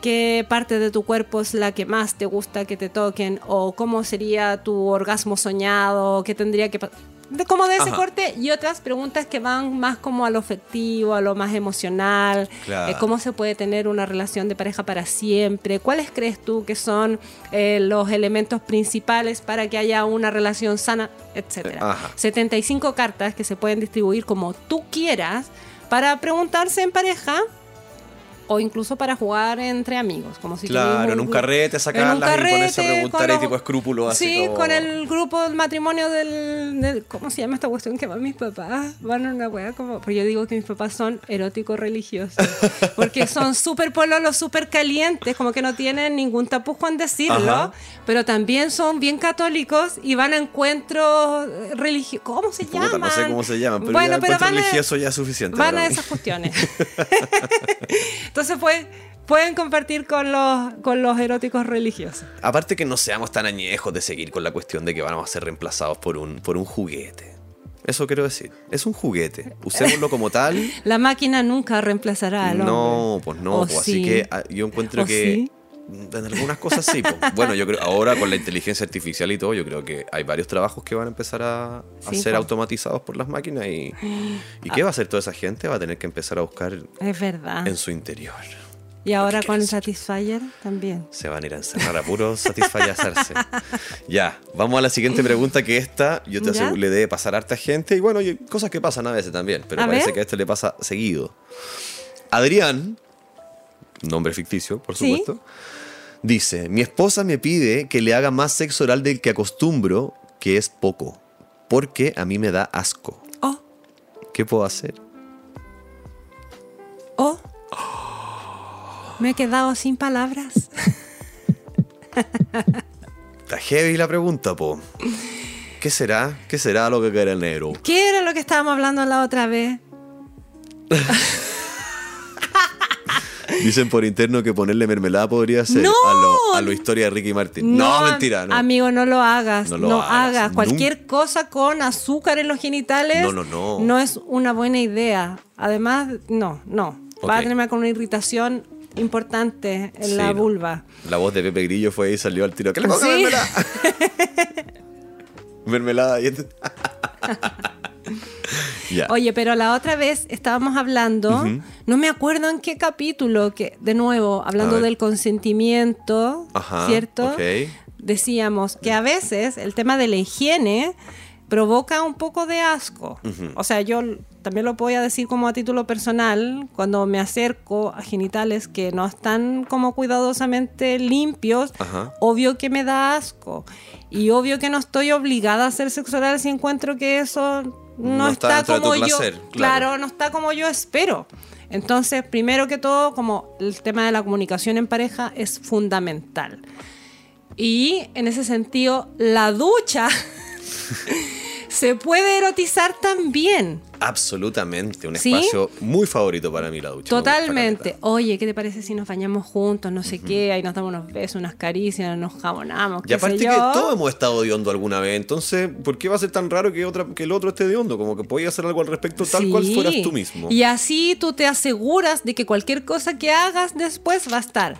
qué parte de tu cuerpo es la que más te gusta que te toquen o cómo sería tu orgasmo soñado, qué tendría que pasar. De, como de ese Ajá. corte y otras preguntas que van más como a lo afectivo, a lo más emocional, Claro. eh, cómo se puede tener una relación de pareja para siempre, cuáles crees tú que son eh, los elementos principales para que haya una relación sana, etcétera. Ajá. 75 cartas que se pueden distribuir como tú quieras para preguntarse en pareja o incluso para jugar entre amigos, como si Claro, en un carrete sacarlas y ponerse a preguntar los- tipo escrúpulos así Sí, como- con el grupo del matrimonio del, del- ¿cómo se llama esta cuestión que van mis papás? Van a una wea como, porque yo digo que mis papás son eróticos religiosos, porque son súper pololos, súper calientes, como que no tienen ningún tapujo en decirlo, Ajá. pero también son bien católicos y van a encuentros religiosos, ¿cómo se llaman? no sé cómo se llaman, pero bueno, ya pero van a- religioso ya es suficiente. Van a esas cuestiones. Entonces pues, pueden compartir con los, con los eróticos religiosos. Aparte que no seamos tan añejos de seguir con la cuestión de que vamos a ser reemplazados por un, por un juguete. Eso quiero decir. Es un juguete. Usémoslo como tal. La máquina nunca reemplazará al hombre. No, pues no. ¿O pues, sí? Así que ah, yo encuentro ¿O que sí? En algunas cosas sí. pues. Bueno, yo creo ahora con la inteligencia artificial y todo, yo creo que hay varios trabajos que van a empezar a, a Sí, ser pues. automatizados por las máquinas y, ¿y qué va a hacer toda esa gente? Va a tener que empezar a buscar Es verdad. en su interior. Y ahora ¿Qué con? Satisfyer también. Se van a ir a encerrar a puro satisfacerse. ya, vamos a la siguiente pregunta que esta yo te aseguro, le debe pasar a harta gente y bueno, cosas que pasan a veces también, pero A parece ver. que a esto le pasa seguido. Adrián, nombre ficticio, por Sí. Dice, mi esposa me pide que le haga más sexo oral del que acostumbro, que es poco, porque a mí me da asco. Oh, ¿Qué puedo hacer? oh. Me he quedado sin palabras. Está heavy la pregunta, po. ¿Qué será? ¿Qué será lo que quiere el negro? ¿Qué era lo que estábamos hablando la otra vez? Dicen por interno que ponerle mermelada podría ser ¡No! a, lo, a lo historia de Ricky Martin. No, mentira, no. Amigo, no lo hagas. No No, lo hagas, hagas. Cualquier cosa con azúcar en los genitales No, no, no. no es una buena idea. Además, no, no. Va a tenerme con una irritación importante en Sí, la no. vulva. La voz de Pepe Grillo fue ahí y salió al tiro. ¿Qué le pongo Sí. mermelada? mermelada. y- ya. Oye, pero la otra vez estábamos hablando, no me acuerdo en qué capítulo, que de nuevo, hablando del consentimiento, Ajá, ¿cierto? ok. Decíamos que a veces el tema de la higiene provoca un poco de asco. O sea, yo también lo voy a decir como a título personal, cuando me acerco a genitales que no están como cuidadosamente limpios, Ajá. obvio que me da asco. Y obvio que no estoy obligada a hacer sexo oral si encuentro que eso no, No está está, dentro de tu como yo, placer, claro. claro. no está como yo espero. Entonces, primero que todo, como el tema de la comunicación en pareja es fundamental. Y en ese sentido, la ducha se puede erotizar también. Absolutamente, un ¿Sí? espacio muy favorito para mí la ducha. Totalmente. Oye, ¿qué te parece si nos bañamos juntos? No sé qué, ahí nos damos unos besos, unas caricias, nos jabonamos. Y aparte sé que yo. todos hemos estado de hondo alguna vez, entonces, ¿por qué va a ser tan raro que, otra, que el otro esté de hondo? Como que podías hacer algo al respecto tal cual Sí. fueras tú mismo. Y así tú te aseguras de que cualquier cosa que hagas después va a estar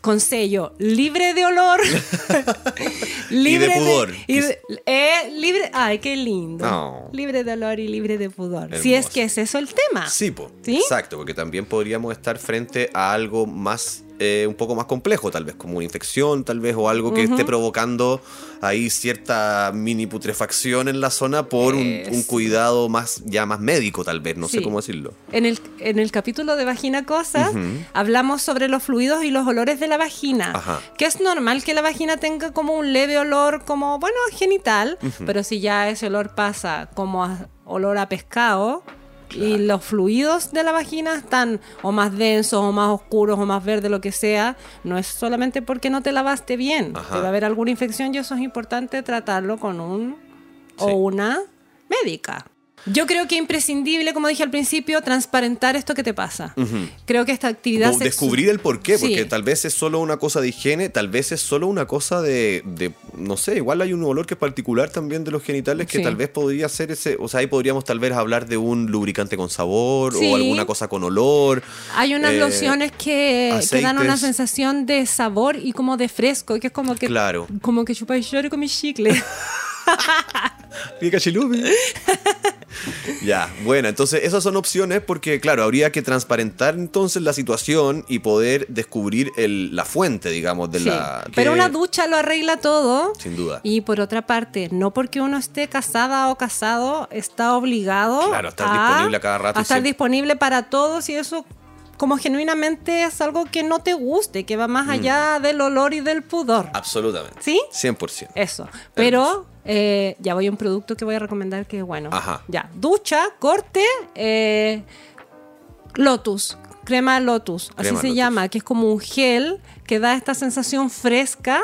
con sello libre de olor, libre pudor. y de- eh, libre, ay, qué lindo. No. Libre de olor y libre de pudor. Si es que es eso el tema. Sí, po. ¿Sí? exacto, porque también podríamos estar frente a algo más, eh, un poco más complejo, tal vez, como una infección, tal vez, o algo que esté provocando ahí cierta mini putrefacción en la zona por un, cuidado más, ya más médico, tal vez, no sé cómo decirlo. En el, en el capítulo de Vagina Cosas hablamos sobre los fluidos y los olores de la vagina. Ajá. Que es normal que la vagina tenga como un leve olor como, bueno, genital, pero si ya ese olor pasa como a- olor a pescado y los fluidos de la vagina están o más densos o más oscuros o más verdes, lo que sea, no es solamente porque no te lavaste bien. Ajá. Te va a haber alguna infección y eso es importante tratarlo con un o una médica. Yo creo que es imprescindible, como dije al principio, transparentar esto que te pasa. Creo que esta actividad sexu- descubrir el por qué, porque Sí. tal vez es solo una cosa de higiene, tal vez es solo una cosa de, de- no sé, igual hay un olor que es particular también de los genitales que Sí. tal vez podría ser ese, o sea, ahí podríamos tal vez hablar de un lubricante con sabor Sí. o alguna cosa con olor. Hay unas eh, lociones que, que dan una sensación de sabor y como de fresco, que es como que Claro. como que chupa y con mi chicle. Pica chilupi. ya, bueno, entonces esas son opciones porque, claro, habría que transparentar entonces la situación y poder descubrir el- la fuente, digamos, de Sí. la... Pero que- una ducha lo arregla todo. Sin duda. Y por otra parte, no porque uno esté casada o casado, está obligado Claro, a estar disponible a cada rato a estar siempre. disponible para todos y eso como genuinamente es algo que no te guste, que va más Mm. allá del olor y del pudor. Absolutamente. ¿Sí? 100%. Eso. Pero eh, ya voy a un producto que voy a recomendar que es bueno. Ajá. Ya. Ducha, corte, eh, Lotus. Crema Lotus. Así se llama, que es como un gel que da esta sensación fresca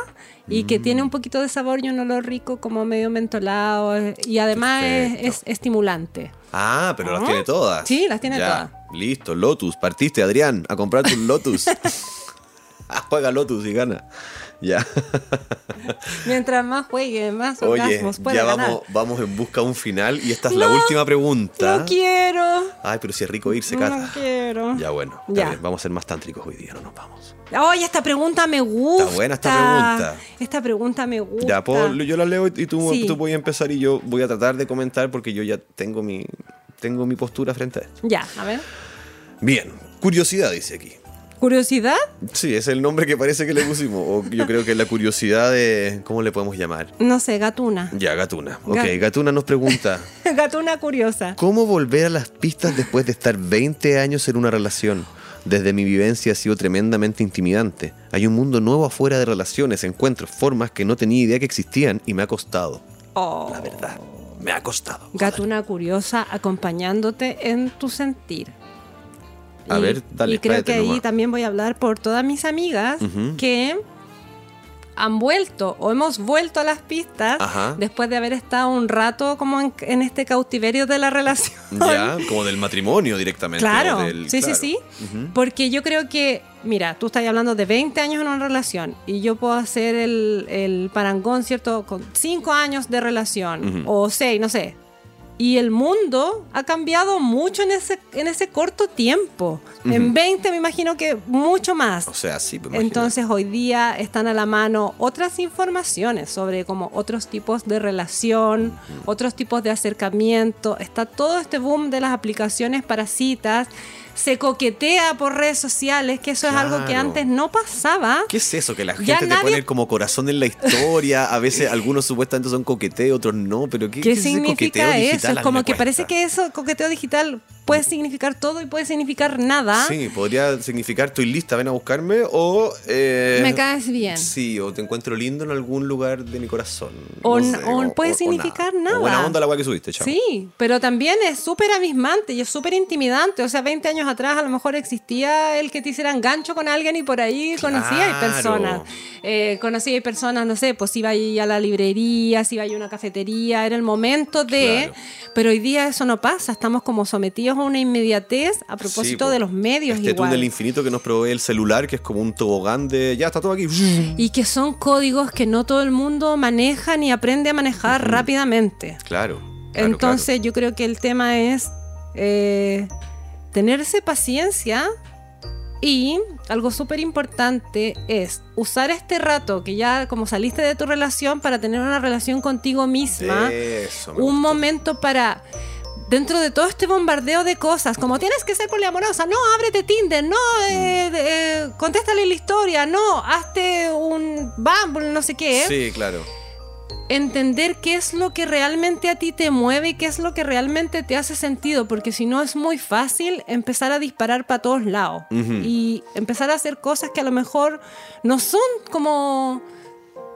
y que Mm. tiene un poquito de sabor y un olor rico, como medio mentolado. eh, Y además es, estimulante. Ah, pero las tiene todas. Sí, las tiene Ya, todas. Listo, Lotus. Partiste, Adrián, a comprar tu Lotus. Juega Lotus y gana. Ya. Mientras más juegue, más Oye, orgasmos puede ya ganar. vamos, vamos en busca de un final y esta es la No, última pregunta. No quiero. Ay, pero si es rico irse, No Cata. quiero. Ya bueno, está Ya. vamos a ser más tántricos hoy día, no nos vamos. Oye, esta pregunta me gusta. buena esta pregunta. Esta pregunta me gusta. Ya, puedo- yo la leo y tú, Sí. tú a empezar y yo voy a tratar de comentar porque yo ya tengo mi, tengo mi postura frente a esto. Ya, a ver. Bien, curiosidad dice aquí. ¿Curiosidad? Sí, es el nombre que parece que le pusimos. O yo creo que la curiosidad de. ¿Cómo le podemos llamar? No sé, gatuna. Ya, Gatuna. Ok, Ga- Gatuna nos pregunta: gatuna curiosa. ¿Cómo volver a las pistas después de estar 20 años en una relación? Desde mi vivencia ha sido tremendamente intimidante. Hay un mundo nuevo afuera de relaciones, encuentros, formas que no tenía idea que existían y me ha costado. Oh. La verdad, me ha costado. Gatuna curiosa acompañándote en tu sentir. A ver, dale, Y creo que ahí nomás. también voy a hablar por todas mis amigas que han vuelto o hemos vuelto a las pistas Ajá. después de haber estado un rato como en, en este cautiverio de la relación. Ya, como del matrimonio directamente. Claro, del- sí, claro. sí, sí. Porque yo creo que, mira, tú estás hablando de 20 años en una relación y yo puedo hacer el, el parangón, ¿cierto? Con 5 años de relación o 6, no sé. Y el mundo ha cambiado mucho en ese, en ese corto tiempo. En 20 me imagino que mucho más. O sea, sí, imagínate. Entonces hoy día están a la mano otras informaciones sobre como otros tipos de relación, otros tipos de acercamiento. Está todo este boom de las aplicaciones para citas. Se coquetea por redes sociales, que eso es algo que antes no pasaba. ¿Qué es eso? Que la gente te nadie- pone como corazón en la historia. A veces algunos supuestamente son coqueteo, otros no. Pero ¿qué, ¿Qué es ese coqueteo significa eso? Digital? Es A mí como que parece que eso, coqueteo digital, puede significar todo y puede significar nada. Sí, podría significar estoy lista, ven a buscarme o... eh, Me caes bien. Sí, o te encuentro lindo en algún lugar de mi corazón. O no n- sé, o puede significar nada. O buena onda la que subiste, chao. Sí, pero también es súper abismante y es súper intimidante. O sea, 20 años atrás a lo mejor existía el que te hicieran gancho con alguien y por ahí conocía Claro. personas. Eh, conocía personas, no sé, pues iba ahí a la librería, si iba a una cafetería, era el momento de... Claro. Pero hoy día eso no pasa, estamos como sometidos a una inmediatez a propósito Sí, de los medios Este igual. túnel infinito que nos provee el celular, que es como un tobogán de... Ya, está todo aquí. Y que son códigos que no todo el mundo maneja ni aprende a manejar rápidamente. Claro. claro, Entonces yo creo que el tema es eh, tenerse paciencia y algo súper importante es usar este rato que ya como saliste de tu relación para tener una relación contigo misma, Eso, un gustó. momento para dentro de todo este bombardeo de cosas, como tienes que ser poliamorosa, no, ábrete Tinder, no, eh, eh, contéstale la historia, no, hazte un Bumble, no sé qué. Sí, claro. entender qué es lo que realmente a ti te mueve y qué es lo que realmente te hace sentido, porque si no es muy fácil empezar a disparar para todos lados y empezar a hacer cosas que a lo mejor no son como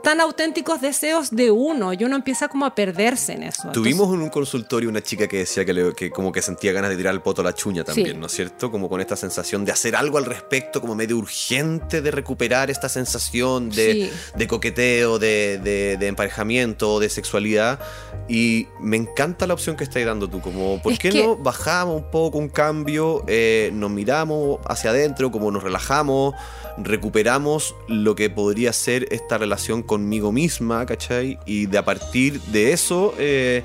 tan auténticos deseos de uno y uno empieza como a perderse en eso. Tuvimos en un consultorio una chica que decía que, le- que como que sentía ganas de tirar el poto a la chuña también, Sí. ¿no es cierto? Como con esta sensación de hacer algo al respecto, como medio urgente de recuperar esta sensación de, Sí. de coqueteo, de, de- de emparejamiento, de sexualidad. Y me encanta la opción que estáis dando tú, como, ¿por Es qué que- no bajamos un poco un cambio, eh, nos miramos hacia adentro, como nos relajamos, recuperamos lo que podría ser esta relación conmigo misma, ¿cachai? Y de a partir de eso, eh,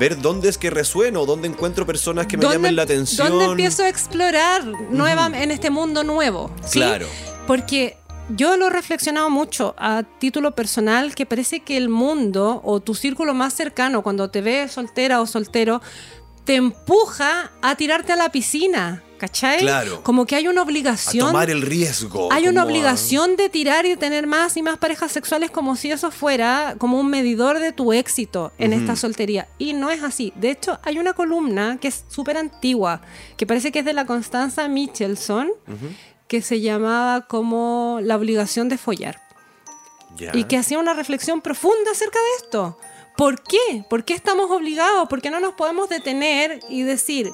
ver dónde es que resueno, dónde encuentro personas que me ¿Dónde- llamen la atención. ¿Dónde empiezo a explorar nueva, en este mundo nuevo? ¿sí? Claro. Porque yo lo he reflexionado mucho a título personal, que parece que el mundo o tu círculo más cercano, cuando te ve soltera o soltero, te empuja a tirarte a la piscina, ¿cachai? Claro. Como que hay una A obligación. tomar el riesgo. Hay una a- obligación de tirar y tener más y más parejas sexuales como si eso fuera como un medidor de tu éxito en esta soltería. Y no es así. De hecho, hay una columna que es súper antigua, que parece que es de la Constanza Michelson, que se llamaba como La obligación de follar. Y que hacía una reflexión profunda acerca de esto. ¿Por qué? ¿Por qué estamos obligados? ¿Por qué no nos podemos detener y decir,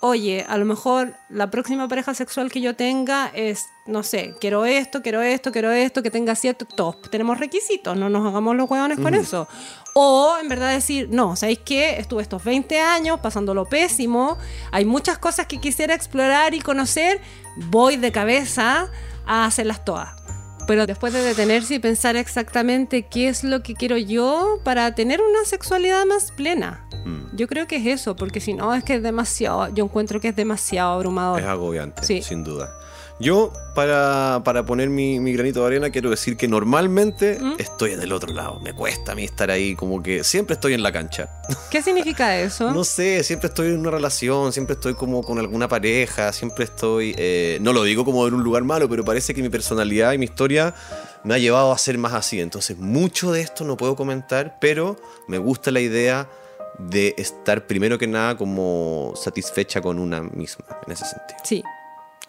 oye, a lo mejor la próxima pareja sexual que yo tenga es, no sé, quiero esto, quiero esto, quiero esto, que tenga cierto, todos tenemos requisitos, no nos hagamos los hueones con eso. O en verdad decir, no, ¿sabéis qué? Estuve estos 20 años pasándolo pésimo, hay muchas cosas que quisiera explorar y conocer, voy de cabeza a hacerlas todas. Pero después de detenerse y pensar exactamente qué es lo que quiero yo para tener una sexualidad más plena. Mm. Yo creo que es eso, porque si no es que es demasiado, yo encuentro que es demasiado abrumador. Es agobiante, Sí. sin duda. Yo, para, para poner mi, mi granito de arena, quiero decir que normalmente ¿Mm? estoy del otro lado. Me cuesta a mí estar ahí, como que siempre estoy en la cancha. ¿Qué significa eso? No sé, siempre estoy en una relación, siempre estoy como con alguna pareja, siempre estoy... eh, no lo digo como en un lugar malo, pero parece que mi personalidad y mi historia me ha llevado a ser más así. Entonces, mucho de esto no puedo comentar, pero me gusta la idea de estar primero que nada como satisfecha con una misma, en ese sentido. Sí,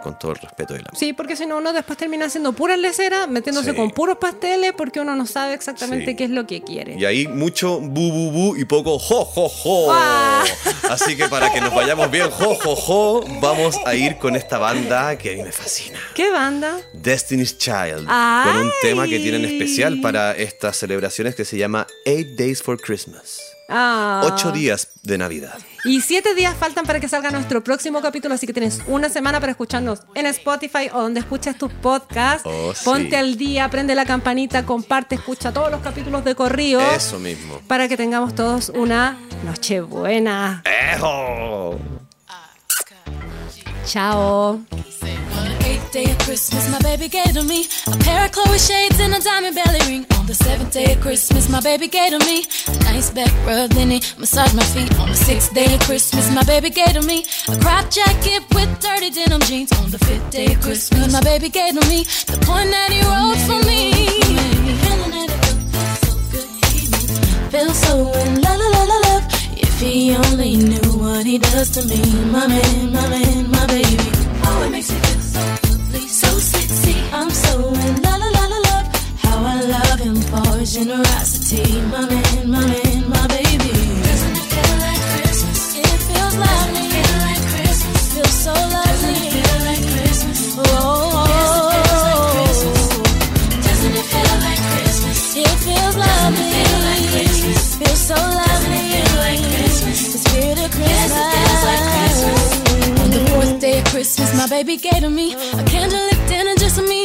Con todo el respeto del amor. sí, porque si no uno después termina haciendo puras leceras, metiéndose Sí. con puros pasteles, porque uno no sabe exactamente Sí. qué es lo que quiere. Y ahí mucho bu bu bu y poco jo jo jo. Ah. Así que para que nos vayamos bien jo jo jo, vamos a ir con esta banda que a mí me fascina. ¿Qué banda? Destiny's Child, ¡Ay! con un tema que tienen especial para estas celebraciones que se llama Eight Days for Christmas. Ah. Ocho días de Navidad. Y siete días faltan para que salga nuestro próximo capítulo, así que tienes una semana para escucharnos en Spotify o donde escuches tus podcasts. Oh, sí. Ponte al día, prende la campanita, comparte, escucha todos los capítulos de corrido. Eso mismo. Para que tengamos todos una noche buena. ¡Ejo! Chao. Eighth day of Christmas, my baby gave to me a pair of Chloe shades and a diamond belly ring. On the seventh day of Christmas, my baby gave to me a nice back rub, then he massaged my feet. On the sixth day of Christmas, my baby gave to me a crop jacket with dirty denim jeans. On the fifth day of Christmas, my baby gave to me the point that he wrote for me. Feel so in la la la la love. If he only knew what he does to me. My man, my man, my baby. Oh, it makes me feel so lovely, so sexy. I'm so in la la la la I love him for his generosity. My man, my man, my baby. Doesn't it feel like Christmas? It feels lovely. Feel like Christmas. Feels so lovely. Feel like Christmas. Oh. Doesn't it feel like Christmas? It feels lovely. Feel like Christmas. Feels so lovely. Feel like Christmas. The spirit of Christmas. On the fourth day of Christmas, my baby gave to me a candlelit dinner just for me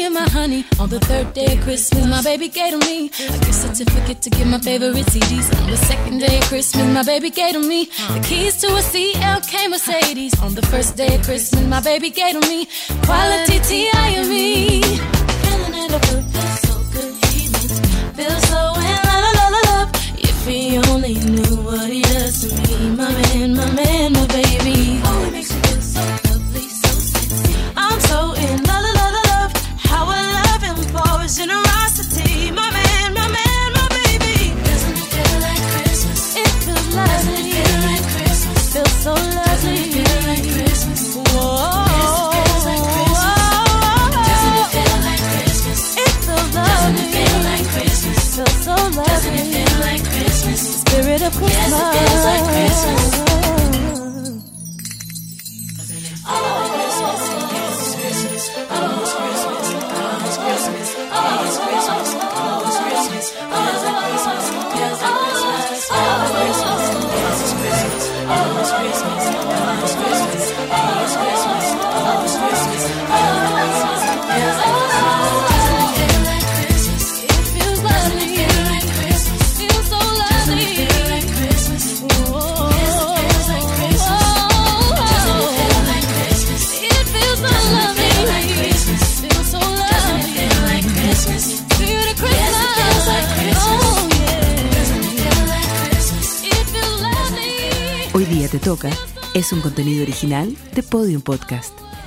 and. On the third day of Christmas, my baby gave to me a gift certificate to get my favorite CDs. On the second day of Christmas, my baby gave to me the keys to a CLK Mercedes. On the first day of Christmas, my baby gave to me quality T.I.M.E. Feeling it up, feels so good. He makes me feel so in la la la love. If he only knew what he does to me, my man, my man, my baby. Oh,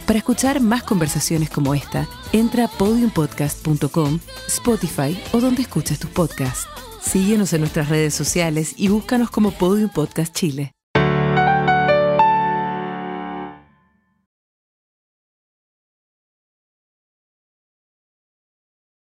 Para escuchar más conversaciones como esta, entra a podiumpodcast.com, Spotify o donde escuches tus podcasts. Síguenos en nuestras redes sociales y búscanos como Podium Podcast Chile.